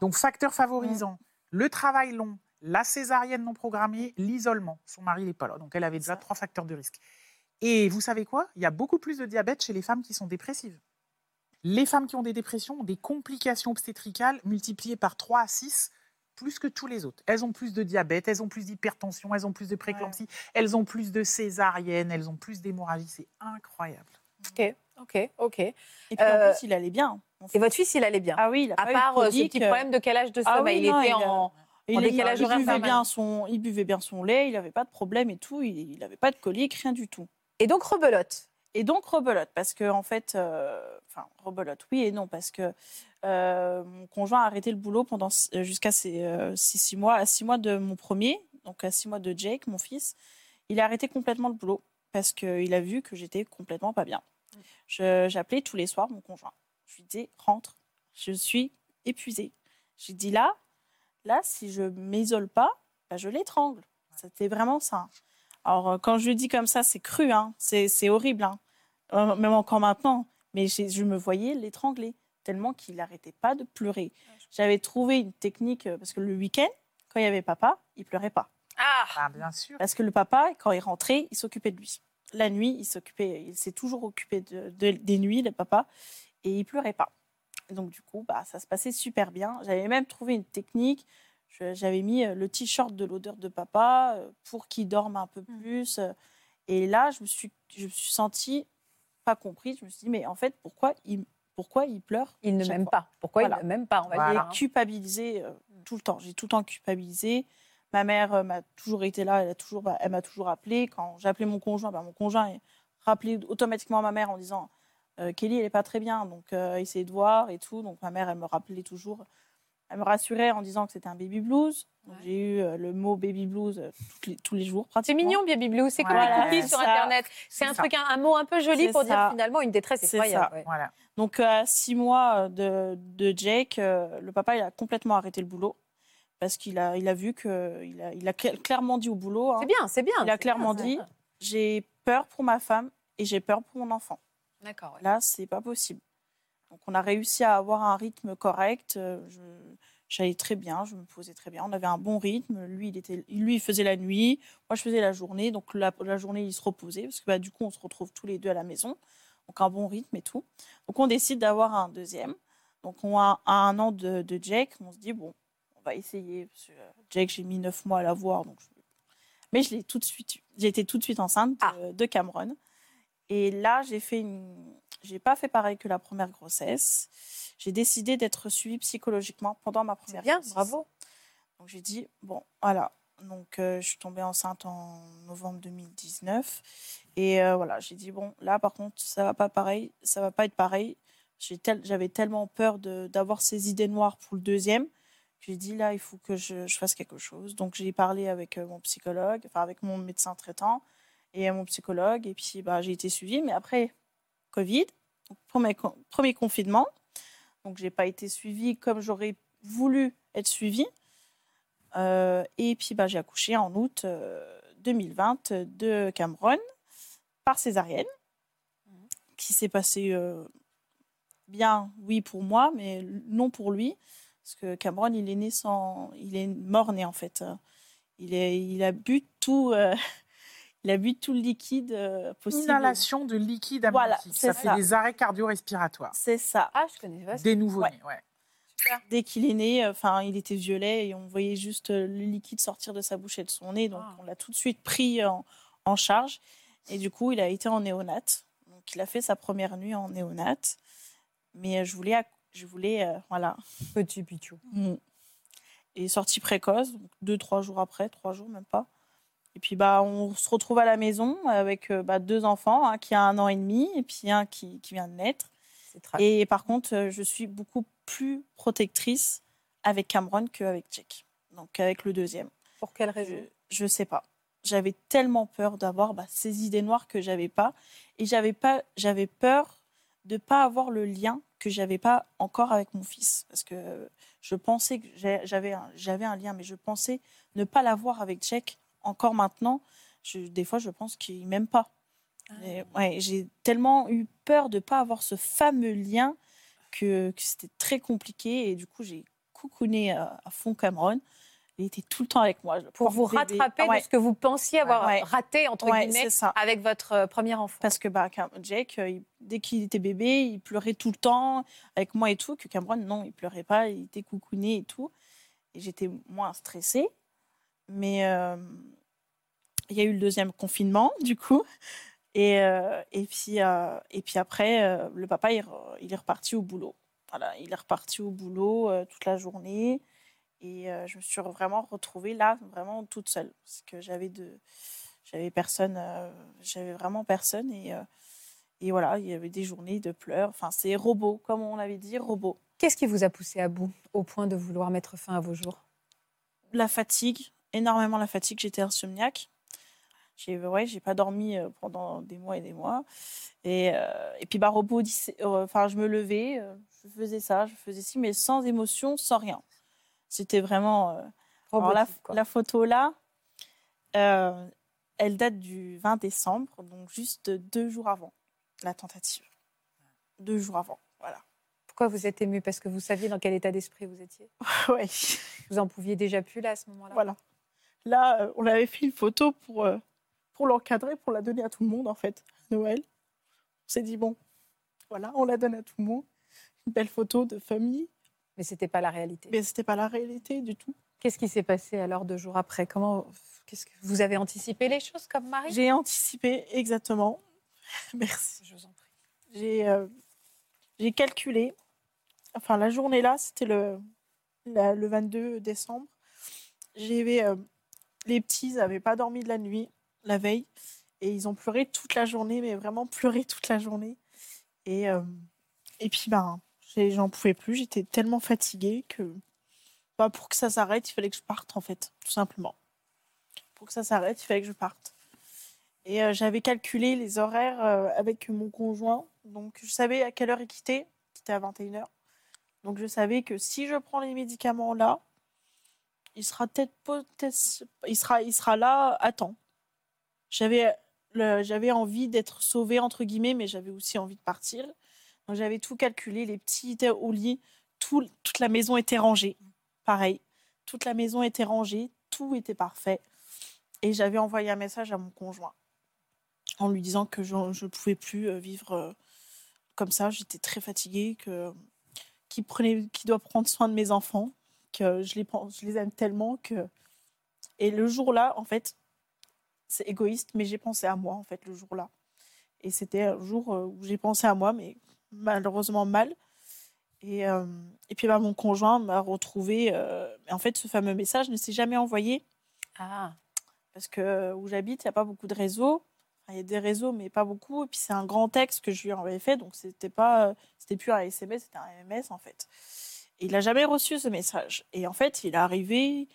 Donc, facteur favorisant, le travail long, la césarienne non programmée, l'isolement. Son mari n'est pas là. Donc, elle avait déjà trois facteurs de risque. Et vous savez quoi? Il y a beaucoup plus de diabète chez les femmes qui sont dépressives. Les femmes qui ont des dépressions ont des complications obstétricales multipliées par 3 à 6 plus que tous les autres. Elles ont plus de diabète, elles ont plus d'hypertension, elles ont plus de préclampsie, elles ont plus de césarienne, elles ont plus d'hémorragie. C'est incroyable. Ok, ok, ok. Et Et puis Euh, en plus, il allait bien. fils. votre fils, il allait bien Ah oui, il a À part euh, ce petit euh, problème de calage de Ah sommeil. oui, il non, était il a- en. Et en il, décalage il horaire buvait bien son, il buvait bien son lait, il n'avait pas de problème et tout, il n'avait pas de colique, rien du tout. Et donc, rebelote. Et donc rebelote, parce que en fait, euh, enfin rebelote, oui et non, parce que euh, mon conjoint a arrêté le boulot pendant euh, jusqu'à ces euh, six, six mois, à six mois de mon premier, donc à six mois de Jake, mon fils, il a arrêté complètement le boulot parce qu'il a vu que j'étais complètement pas bien. J'appelais tous les soirs mon conjoint. Je lui disais rentre, je suis épuisée. J'ai dit là, là si je m'isole pas, bah, je l'étrangle. C'était vraiment ça. Alors, euh, quand je le dis comme ça, c'est cru, hein. c'est horrible, hein. Euh, même encore maintenant. Mais je me voyais l'étrangler, tellement qu'il n'arrêtait pas de pleurer. J'avais trouvé une technique, euh, parce que le week-end, quand il y avait papa, il pleurait pas. Ah Ah, bien sûr. Parce que le papa, quand il rentrait, il s'occupait de lui. La nuit, il s'occupait, il s'est toujours occupé de, de- des nuits, le papa, et il pleurait pas. Donc du coup, bah, ça se passait super bien. J'avais même trouvé une technique. J'avais mis euh, le t-shirt de l'odeur de papa euh, pour qu'il dorme un peu Mmh. plus. euh, Et là, je me suis, je me suis sentie pas comprise. Je me suis dit, mais en fait, pourquoi il, pourquoi il pleure Il ne m'aime pas. Pourquoi Voilà. il ne m'aime pas On va Voilà. dire. culpabilisé euh, tout le temps. J'ai tout le temps culpabilisé. Ma mère euh, m'a toujours été là, elle a toujours, bah, elle m'a toujours appelé. Quand j'appelais mon conjoint, bah, mon conjoint rappelait automatiquement ma mère en disant euh, Kelly, elle est pas très bien, donc euh, essayez de voir et tout. Donc ma mère, elle me rappelait toujours. Elle me rassurait en disant que c'était un baby blues. Ouais. J'ai eu euh, le mot baby blues euh, tous les, tous les jours, C'est mignon, Baby Blue. C'est comme Voilà, les cookies sur. Internet. C'est un ça. truc, un, un mot un peu joli pour dire finalement une détresse C'est effroyable. ça. ouais. Voilà. Donc, à six mois de, de Jake, euh, le papa, il a complètement arrêté le boulot. Parce qu'il a, il a vu que. Il a, il a cl- clairement dit au boulot hein, C'est bien, c'est bien. Il a clairement bien, dit j'ai peur pour ma femme et j'ai peur pour mon enfant. D'accord. ouais. Là, c'est pas possible. Donc, on a réussi à avoir un rythme correct. Euh, je- J'allais très bien, je me posais très bien. On avait un bon rythme. Lui, il, était, lui, il faisait la nuit. Moi, je faisais la journée. Donc, la, la journée, il se reposait. Parce que bah, du coup, on se retrouve tous les deux à la maison. Donc, un bon rythme et tout. Donc, on décide d'avoir un deuxième. Donc, on a à un an de, de Jake. On se dit, bon, on va essayer. Parce que euh, Jake, j'ai mis neuf mois à l'avoir. Donc je- Mais je l'ai tout de suite. J'ai été tout de suite enceinte de, Ah. de Cameron. Et là, j'ai fait une. J'ai pas fait pareil que la première grossesse. J'ai décidé d'être suivie psychologiquement pendant ma première bien, grossesse. bravo. Donc j'ai dit bon, voilà. Donc euh, je suis tombée enceinte en novembre 2019 et euh, voilà, j'ai dit bon, là par contre ça va pas pareil, ça va pas être pareil. Tel- j'avais tellement peur d'avoir ces idées noires pour le deuxième. J'ai dit là, il faut que je, je fasse quelque chose. Donc j'ai parlé avec euh, mon psychologue, enfin avec mon médecin traitant et mon psychologue et puis bah j'ai été suivie. Mais après Covid, premier, premier confinement, donc j'ai pas été suivie comme j'aurais voulu être suivie. Euh, et puis bah, j'ai accouché en août euh, 2020 de Cameron par césarienne, qui s'est passé euh, bien, oui, pour moi, mais non pour lui. Parce que Cameron, il est né sans. Il est mort-né, en fait. Il, est, il a bu tout. euh, il a bu tout le liquide euh, possible. Inhalation de liquide Voilà, amniotique. c'est ça fait ça. des arrêts cardio-respiratoires. C'est ça. Ah, je connais pas. ça. Des nouveau-nés, ouais. Dès qu'il est né, enfin, il était violet et on voyait juste euh, le liquide sortir de sa bouche et de son nez. Donc, Ah. on l'a tout de suite pris en, en charge. Et du coup, il a été en néonate. Donc, il a fait sa première nuit en néonate. Mais euh, je voulais, je voulais, euh, voilà. Petit pichou. Mm. Et sortie précoce, donc deux, trois jours après, trois jours même pas. Et puis, bah, on se retrouve à la maison avec euh, bah, deux enfants, un qui a un an et demi et puis un qui, qui vient de naître. Et par contre, euh, je suis beaucoup plus protectrice avec Cameron qu'avec Jake. Donc avec le deuxième. Pour quelle raison? Je, je sais pas. J'avais tellement peur d'avoir bah, ces idées noires que j'avais pas. Et j'avais pas, j'avais peur de pas avoir le lien que j'avais pas encore avec mon fils. Parce que je pensais que j'avais un, j'avais un lien, mais je pensais ne pas l'avoir avec Jake encore maintenant. Je, des fois, je pense qu'il m'aime pas. Ouais, j'ai tellement eu peur de pas avoir ce fameux lien que, que c'était très compliqué. Et du coup, j'ai coucouné à, à fond Cameron. Il était tout le temps avec moi. Pour vous bébé. rattraper Ah ouais. de ce que vous pensiez avoir Ouais. raté, entre guillemets, avec votre euh, premier enfant. Parce que bah, Jake, euh, il- dès qu'il était bébé, il pleurait tout le temps avec moi et tout. Que Cameron, non, il pleurait pas, il était coucouné et tout. Et j'étais moins stressée. Mais euh, il y a eu le deuxième confinement, [laughs] du coup. Et, euh, et, puis, euh, et puis après, le papa, il, est reparti au boulot. Voilà, il est reparti au boulot toute la journée. Et je me suis vraiment retrouvée là, vraiment toute seule. Parce que j'avais de, j'avais personne, euh, j'avais vraiment personne. Et, euh, et voilà, il y avait des journées de pleurs. Enfin, c'est robot, comme on l'avait dit, robot. Qu'est-ce qui vous a poussé à bout au point de vouloir mettre fin à vos jours? La fatigue, énormément la fatigue. J'étais insomniaque. J'ai ouais, j'ai pas dormi euh, pendant des mois et des mois. Et, euh, et puis bah dit- euh, enfin je me levais, euh, je faisais ça, je faisais ci, mais sans émotion, sans rien. C'était vraiment. alors la, photo là, elle date du 20 décembre, donc juste deux jours avant la tentative. Deux jours avant, voilà. Pourquoi vous êtes ému? Parce que vous saviez dans quel état d'esprit vous étiez? [laughs] Ouais. Vous en pouviez déjà plus là à ce moment-là? Voilà. Là, euh, on avait fait une photo pour, euh, pour l'encadrer, pour la donner à tout le monde, en fait, à Noël. On s'est dit, bon, voilà, on la donne à tout le monde. Une belle photo de famille, Mais c'était pas la réalité. mais c'était pas la réalité du tout. Qu'est-ce qui s'est passé alors deux jours après? Comment Qu'est-ce que vous avez anticipé les choses comme Marie? J'ai anticipé exactement. [laughs] Merci. Je vous en prie. J'ai euh, j'ai calculé. Enfin, la journée là, c'était le, la- le 22 décembre. J'avais, euh, les petits n'avaient pas dormi de la nuit la veille et ils ont pleuré toute la journée, mais vraiment pleuré toute la journée. Et, euh, et puis, ben, j'en pouvais plus. J'étais tellement fatiguée que bah, pour que ça s'arrête, il fallait que je parte, en fait, tout simplement. Pour que ça s'arrête, il fallait que je parte. Et euh, j'avais calculé les horaires euh, avec mon conjoint. Donc, je savais à quelle heure il quittait. Il quittait à 21h. Donc, je savais que si je prends les médicaments là, il sera peut-être il sera, il sera là à temps. J'avais j'avais envie d'être sauvée, entre guillemets, mais j'avais aussi envie de partir. J'avais tout calculé. Les petits étaient au lit. Tout- toute la maison était rangée. Pareil. Toute la maison était rangée. Tout était parfait. Et j'avais envoyé un message à mon conjoint en lui disant que je ne pouvais plus euh, vivre euh, comme ça. J'étais très fatiguée, que qu'il prenait, qu'il doit prendre soin de mes enfants, que je les, prends- je les aime tellement que. Et le jour-là, en fait, c'est égoïste, mais j'ai pensé à moi, en fait, le jour-là. Et c'était un jour euh, où j'ai pensé à moi, mais malheureusement mal. Et, euh, et puis bah, mon conjoint m'a retrouvé. euh, en fait, ce fameux message ne s'est jamais envoyé Ah. parce que où j'habite, il n'y a pas beaucoup de réseaux. Il y a des réseaux, mais pas beaucoup. Et puis c'est un grand texte que je lui avais fait, donc c'était pas, c'était plus un SMS, c'était un MMS en fait. Il n'a jamais reçu ce message. Et en fait, il est arrivé,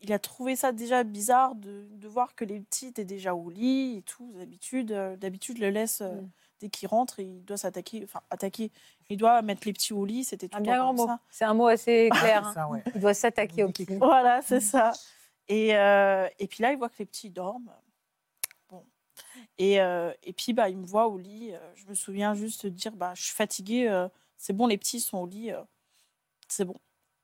il a trouvé ça déjà bizarre de, de voir que les petits étaient déjà au lit et tout. D'habitude, euh, d'habitude, le laisse euh, Mm. dès qu'il rentre, il doit s'attaquer, enfin attaquer. Il doit mettre les petits au lit. C'était tout Un bien grand mot. C'est un mot assez clair. hein. Ça, ouais. Il doit s'attaquer au Dit quelque petit. chose. Voilà, c'est ça. Et, euh, et puis là, il voit que les petits dorment. Bon. Et, euh, et puis, bah, il me voit au lit. Euh, Je me souviens juste de dire bah, Je suis fatiguée, euh, c'est bon, les petits sont au lit, c'est bon.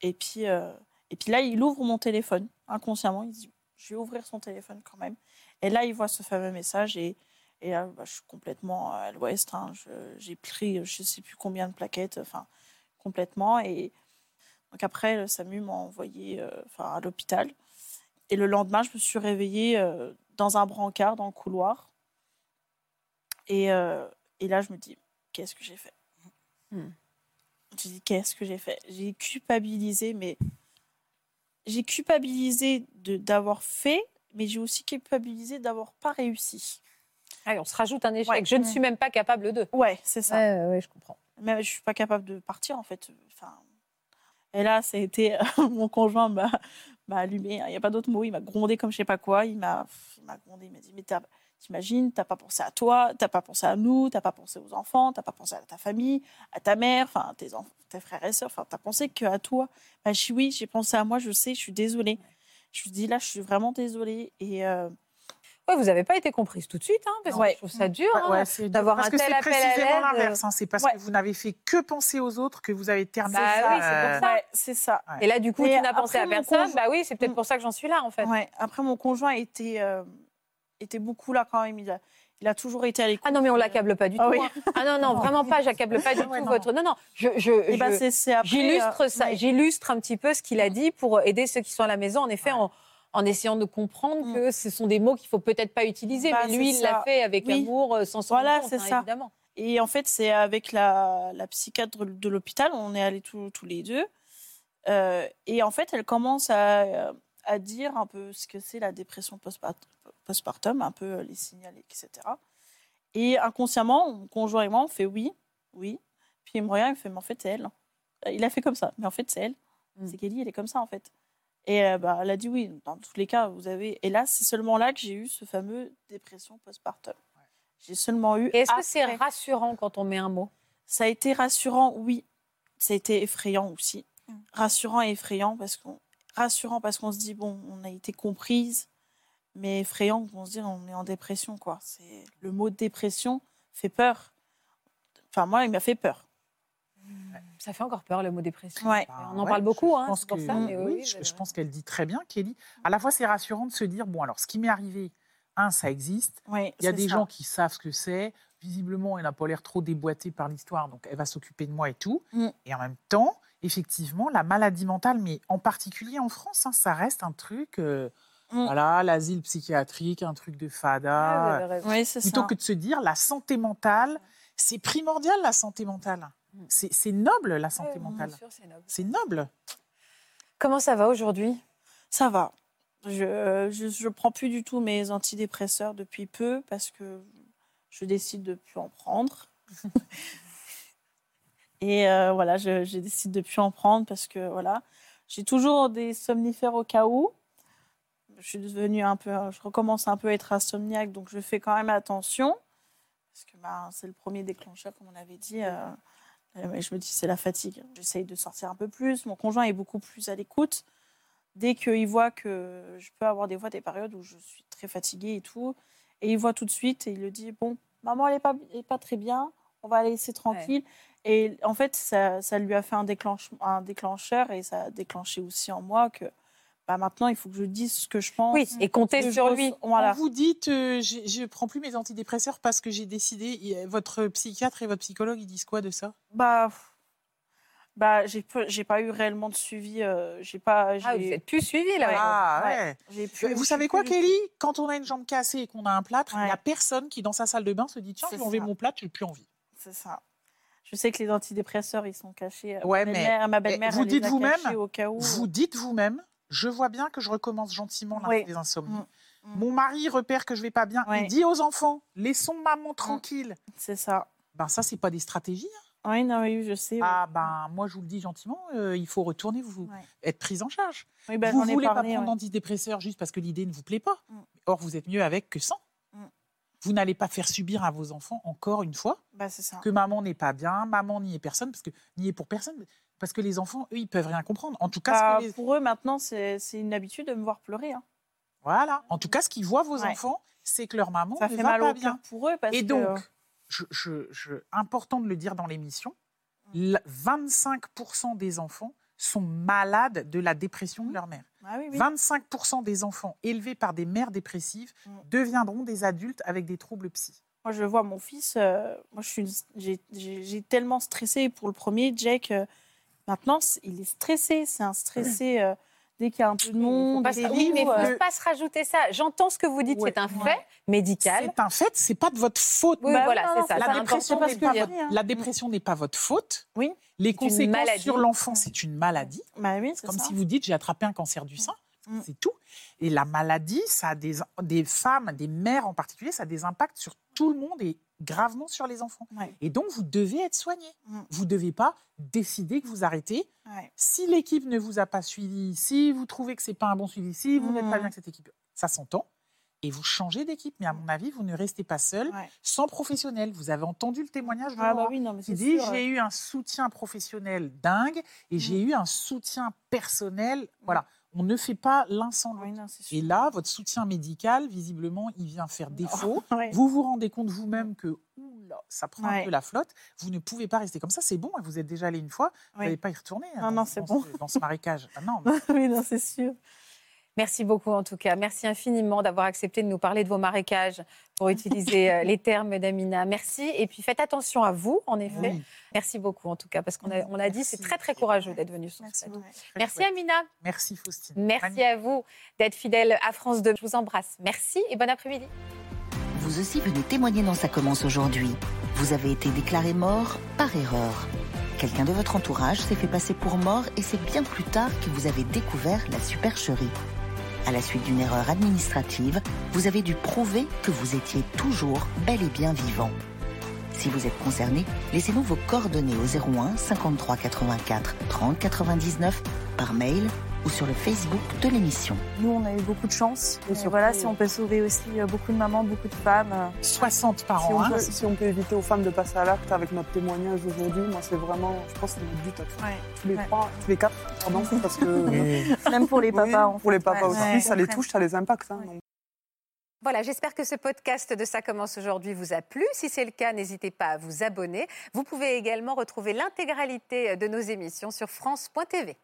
Et puis, euh, et puis là, il ouvre mon téléphone, inconsciemment. Il dit Je vais ouvrir son téléphone quand même. Et là, il voit ce fameux message. Et, là, bah, je suis complètement à l'ouest. hein. J'ai pris je ne sais plus combien de plaquettes, enfin, complètement. Et donc après, SAMU m'a envoyé euh, à l'hôpital. Et le lendemain, je me suis réveillée euh, dans un brancard, dans le couloir. Et, euh, et là, je me dis, qu'est-ce que j'ai fait? Hmm. J'ai dit, qu'est-ce que j'ai fait? J'ai culpabilisé, mais j'ai culpabilisé de- d'avoir fait, mais j'ai aussi culpabilisé d'avoir pas réussi. Allez, on se rajoute un échec. Ouais. Je ne suis même pas capable de. Ouais, c'est ça. Ouais, ouais, je comprends. Même je suis pas capable de partir en fait. Enfin, et là, ça a été [laughs] mon conjoint m'a allumé. Il n'y a pas d'autre mot. Il m'a grondé comme je sais pas quoi. Il m'a il m'a grondé. Il m'a dit mais t'as- t'imagines, t'as pas pensé à toi, t'as pas pensé à nous, t'as pas pensé aux enfants, t'as pas pensé à ta famille, à ta mère, enfin tes enfants, tes frères et sœurs. Enfin, t'as pensé que à toi. Bah, je dis oui, j'ai pensé à moi. Je sais, je suis désolée. Je lui dis là, je suis vraiment désolée. Et euh, Ouais, vous n'avez pas été comprise tout de suite, hein, parce Ouais. que je trouve ça dur. Ouais, hein. ouais, c'est d'avoir parce un que tel c'est appel à précisément l'aide, l'inverse. hein. C'est parce ouais. que vous n'avez fait que penser aux autres que vous avez terminé. Bah ça, oui, c'est pour euh, ça. ouais, c'est ça. Et là, du coup, Et tu n'as pensé à personne. conjoint- Bah oui, c'est peut-être Mm. pour ça que j'en suis là, en fait. Ouais. Après, mon conjoint était euh, était beaucoup là quand même. Il a, il a toujours été à l'écoute. Ah non, mais on l'accable pas du tout. Ah oui. hein. [laughs] Ah non, non, vraiment pas. J'accable pas du [laughs] Ouais, tout non. votre. Non, non. Je, je, Et ben, J'illustre euh, ça, ouais. j'illustre un petit peu ce qu'il a dit pour aider ceux qui sont à la maison, en effet, en, en essayant de comprendre Mm. que ce sont des mots qu'il faut peut-être pas utiliser, Bah, mais lui, il l'a fait avec Oui. amour, euh, sans s'en Voilà, c'est hein, ça. évidemment. Et en fait, c'est avec la, la psychiatre de l'hôpital, on est allés tous, tous les deux. Euh, et en fait, elle commence à, à dire un peu ce que c'est la dépression postpart- postpartum, un peu les signaux, etc. Et inconsciemment, mon conjoint et moi, on fait oui, oui. Puis il me regarde, il me fait, mais en fait, c'est elle. Il a fait comme ça, mais en fait, c'est elle. Mm. C'est Kelly, elle est comme ça, en fait. Et euh, bah, elle a dit oui, dans tous les cas, vous avez. Et là, c'est seulement là que j'ai eu ce fameux dépression postpartum. J'ai seulement eu. Est-ce que c'est rassurant quand on met un mot? Ça a été rassurant, oui. Ça a été effrayant aussi. Mm. Rassurant et effrayant parce qu'on rassurant parce qu'on se dit bon, on a été comprise, mais effrayant on se dit on est en dépression quoi. C'est le mot dépression fait peur. Enfin moi, il m'a fait peur. Ça fait encore peur le mot dépression. Ouais. Bah, On en ouais, parle beaucoup, je hein, pense c'est pour que- ça. mais oui, oui, je, oui, je oui. pense qu'elle dit très bien, Kelly. À la fois, c'est rassurant de se dire bon, alors, ce qui m'est arrivé, un, ça existe. Ouais, Il y a des ça. gens qui savent ce que c'est. Visiblement, elle n'a pas l'air trop déboîtée par l'histoire, donc elle va s'occuper de moi et tout. Mm. Et en même temps, effectivement, la maladie mentale, mais en particulier en France, hein, ça reste un truc. euh, Mm. Voilà, l'asile psychiatrique, un truc de Ah, fada. Oui, c'est plutôt ça. que de se dire la santé mentale, c'est primordial la santé mentale. Mm. C'est c'est noble la santé mentale. sûr, c'est noble. C'est noble. Comment ça va aujourd'hui? Ça va. Je, je je prends plus du tout mes antidépresseurs depuis peu parce que je décide de plus en prendre. [laughs] Et euh, voilà, je, je décide de plus en prendre parce que voilà, J'ai toujours des somnifères au cas où. Je suis devenue un peu, je recommence un peu à être insomniaque, donc je fais quand même attention. Parce que bah, c'est le premier déclencheur, comme on avait dit. euh, euh, je me dis, c'est la fatigue. J'essaye de sortir un peu plus. Mon conjoint est beaucoup plus à l'écoute. Dès qu'il voit que je peux avoir des fois des périodes où je suis très fatiguée et tout, et il voit tout de suite et il le dit, bon, maman, elle n'est pas, elle est pas très bien, on va la laisser tranquille. Et en fait, ça, ça lui a fait un, déclenche, un déclencheur et ça a déclenché aussi en moi que bah, maintenant, il faut que je dise ce que je pense. Oui, et compter je sur lui. Voilà. Quand vous dites, euh, je ne prends plus mes antidépresseurs parce que j'ai décidé, votre psychiatre et votre psychologue, ils disent quoi de ça? Bah, bah j'ai pas eu réellement de suivi. euh, j'ai pas. Ah, vous j'ai- êtes plus suivi là. Ouais. Ah ouais. ouais. plus- Vous je savez quoi, plus- Kelly Quand on a une jambe cassée et qu'on a un plâtre, il n'y a Ouais. personne qui, dans sa salle de bain, se dit Tiens, je vais enlever mon plâtre, j'ai plus envie. C'est ça. Je sais que les antidépresseurs, ils sont cachés. Ouais, ma mais- belle-mère, ma belle-mère, vous elle dites vous-même, cachés au cas où. Vous dites vous-même Je vois bien que je recommence gentiment Oui. les insomnies. Mm. Mm. Mon mari repère que je vais pas bien. Ouais. Il dit aux enfants Laissons maman tranquille. C'est ça. Ben, ça, c'est pas des stratégies. hein. Oui, non, oui, je sais. oui. Ah, ben, moi, je vous le dis gentiment euh, il faut retourner, vous Ouais. être prise en charge. Oui, bah, vous voulez parlé, pas prendre ouais. juste parce que l'idée ne vous plaît pas. Mm. Or, vous êtes mieux avec que sans. Vous n'allez pas faire subir à vos enfants, encore une fois, Bah, ça. que maman n'est pas bien, maman n'y est personne, parce que n'y est pour personne, parce que les enfants, eux, ils peuvent rien comprendre. En tout cas, Bah, les- Pour eux, maintenant, c'est une habitude de me voir pleurer. hein. voilà. En tout cas, ce qu'ils voient vos Ouais. enfants, c'est que leur maman Ça ne fait va mal pas au bien. pour eux. Parce Et que- donc, je, je- je- important de le dire dans l'émission, la- 25% des enfants sont malades de la dépression de leur mère. Ah oui, oui. 25% des enfants élevés par des mères dépressives Mm. deviendront des adultes avec des troubles psy. Moi, je vois mon fils. euh, moi, j'ai, tellement stressé pour le premier, Jake. euh, maintenant, il est stressé. C'est un stressé euh, dès qu'il y a un peu de monde. pas oui, mais il ne euh, faut pas se rajouter ça. J'entends ce que vous dites, Ouais. c'est un fait Ouais. médical. C'est un fait, c'est pas de votre faute. Oui, Bah voilà, c'est ça. La dépression, pas votre, dire. la dépression n'est pas votre faute. Oui. Les conséquences sur l'enfant, c'est une maladie. Bah oui, Comme ça. si vous dites j'ai attrapé un cancer du sein. Mm. C'est tout. Et la maladie, ça a des, des femmes, des mères en particulier, ça a des impacts sur tout le monde et gravement sur les enfants. Ouais. Et donc, vous devez être soigné. Mm. Vous ne devez pas décider que vous arrêtez. Ouais. Si l'équipe ne vous a pas suivi, si vous trouvez que c'est pas un bon suivi, si vous n'êtes pas Mm. bien avec cette équipe, ça s'entend. Et vous changez d'équipe. Mais à mon avis, vous ne restez pas seul, Ouais. sans professionnel. Vous avez entendu le témoignage de Ah bah oui, non, mais qui dit j'ai eu un soutien professionnel dingue et j'ai eu un soutien personnel. Voilà, on ne fait pas l'un sans l'autre. Oui. Et là, votre soutien médical, visiblement, il vient faire défaut. [laughs] Ouais. Vous vous rendez compte vous-même que oula, ça prend un peu la flotte. Vous ne pouvez pas rester comme ça. C'est bon, hein, vous êtes déjà allé une fois. Vous n'allez pas y retourner. hein, Non, non, c'est bon. ce- dans ce marécage. Ah non, [laughs] oui, non, c'est sûr. Merci beaucoup en tout cas. Merci infiniment d'avoir accepté de nous parler de vos marécages pour utiliser euh, les termes d'Amina. Merci. Et puis faites attention à vous, en effet. Oui. Merci beaucoup en tout cas, parce qu'on a, on a dit c'est très très courageux d'être venu sur ce Merci Merci. Amina. Merci Faustine. Merci à vous d'être fidèle à France 2. Je vous embrasse. Merci et bon après-midi. Vous aussi venez témoigner dans Ça commence aujourd'hui. Vous avez été déclaré mort par erreur. Quelqu'un de votre entourage s'est fait passer pour mort et c'est bien plus tard que vous avez découvert la supercherie. À la suite d'une erreur administrative, vous avez dû prouver que vous étiez toujours bel et bien vivant. Si vous êtes concerné, laissez-nous vos coordonnées au 01 53 84 30 99 par mail ou sur le Facebook de l'émission. Nous, on a eu beaucoup de chance. Et Surtout- voilà, si on peut sauver aussi euh, beaucoup de mamans, beaucoup de femmes. euh, 60 par Si an. on, hein. peut, si on peut éviter aux femmes de passer à l'acte avec notre témoignage aujourd'hui, moi c'est vraiment, je pense que c'est notre but à tous, Ouais. tous les Ouais. trois, tous les quatre, pardon, [laughs] parce que Et- [laughs] Même pour les Oui, papas. en pour les papas ouais. aussi, Ouais. ça les touche, ça les impacte. hein, Ouais. donc. Voilà, j'espère que ce podcast de Ça commence aujourd'hui vous a plu. Si c'est le cas, n'hésitez pas à vous abonner. Vous pouvez également retrouver l'intégralité de nos émissions sur France.tv.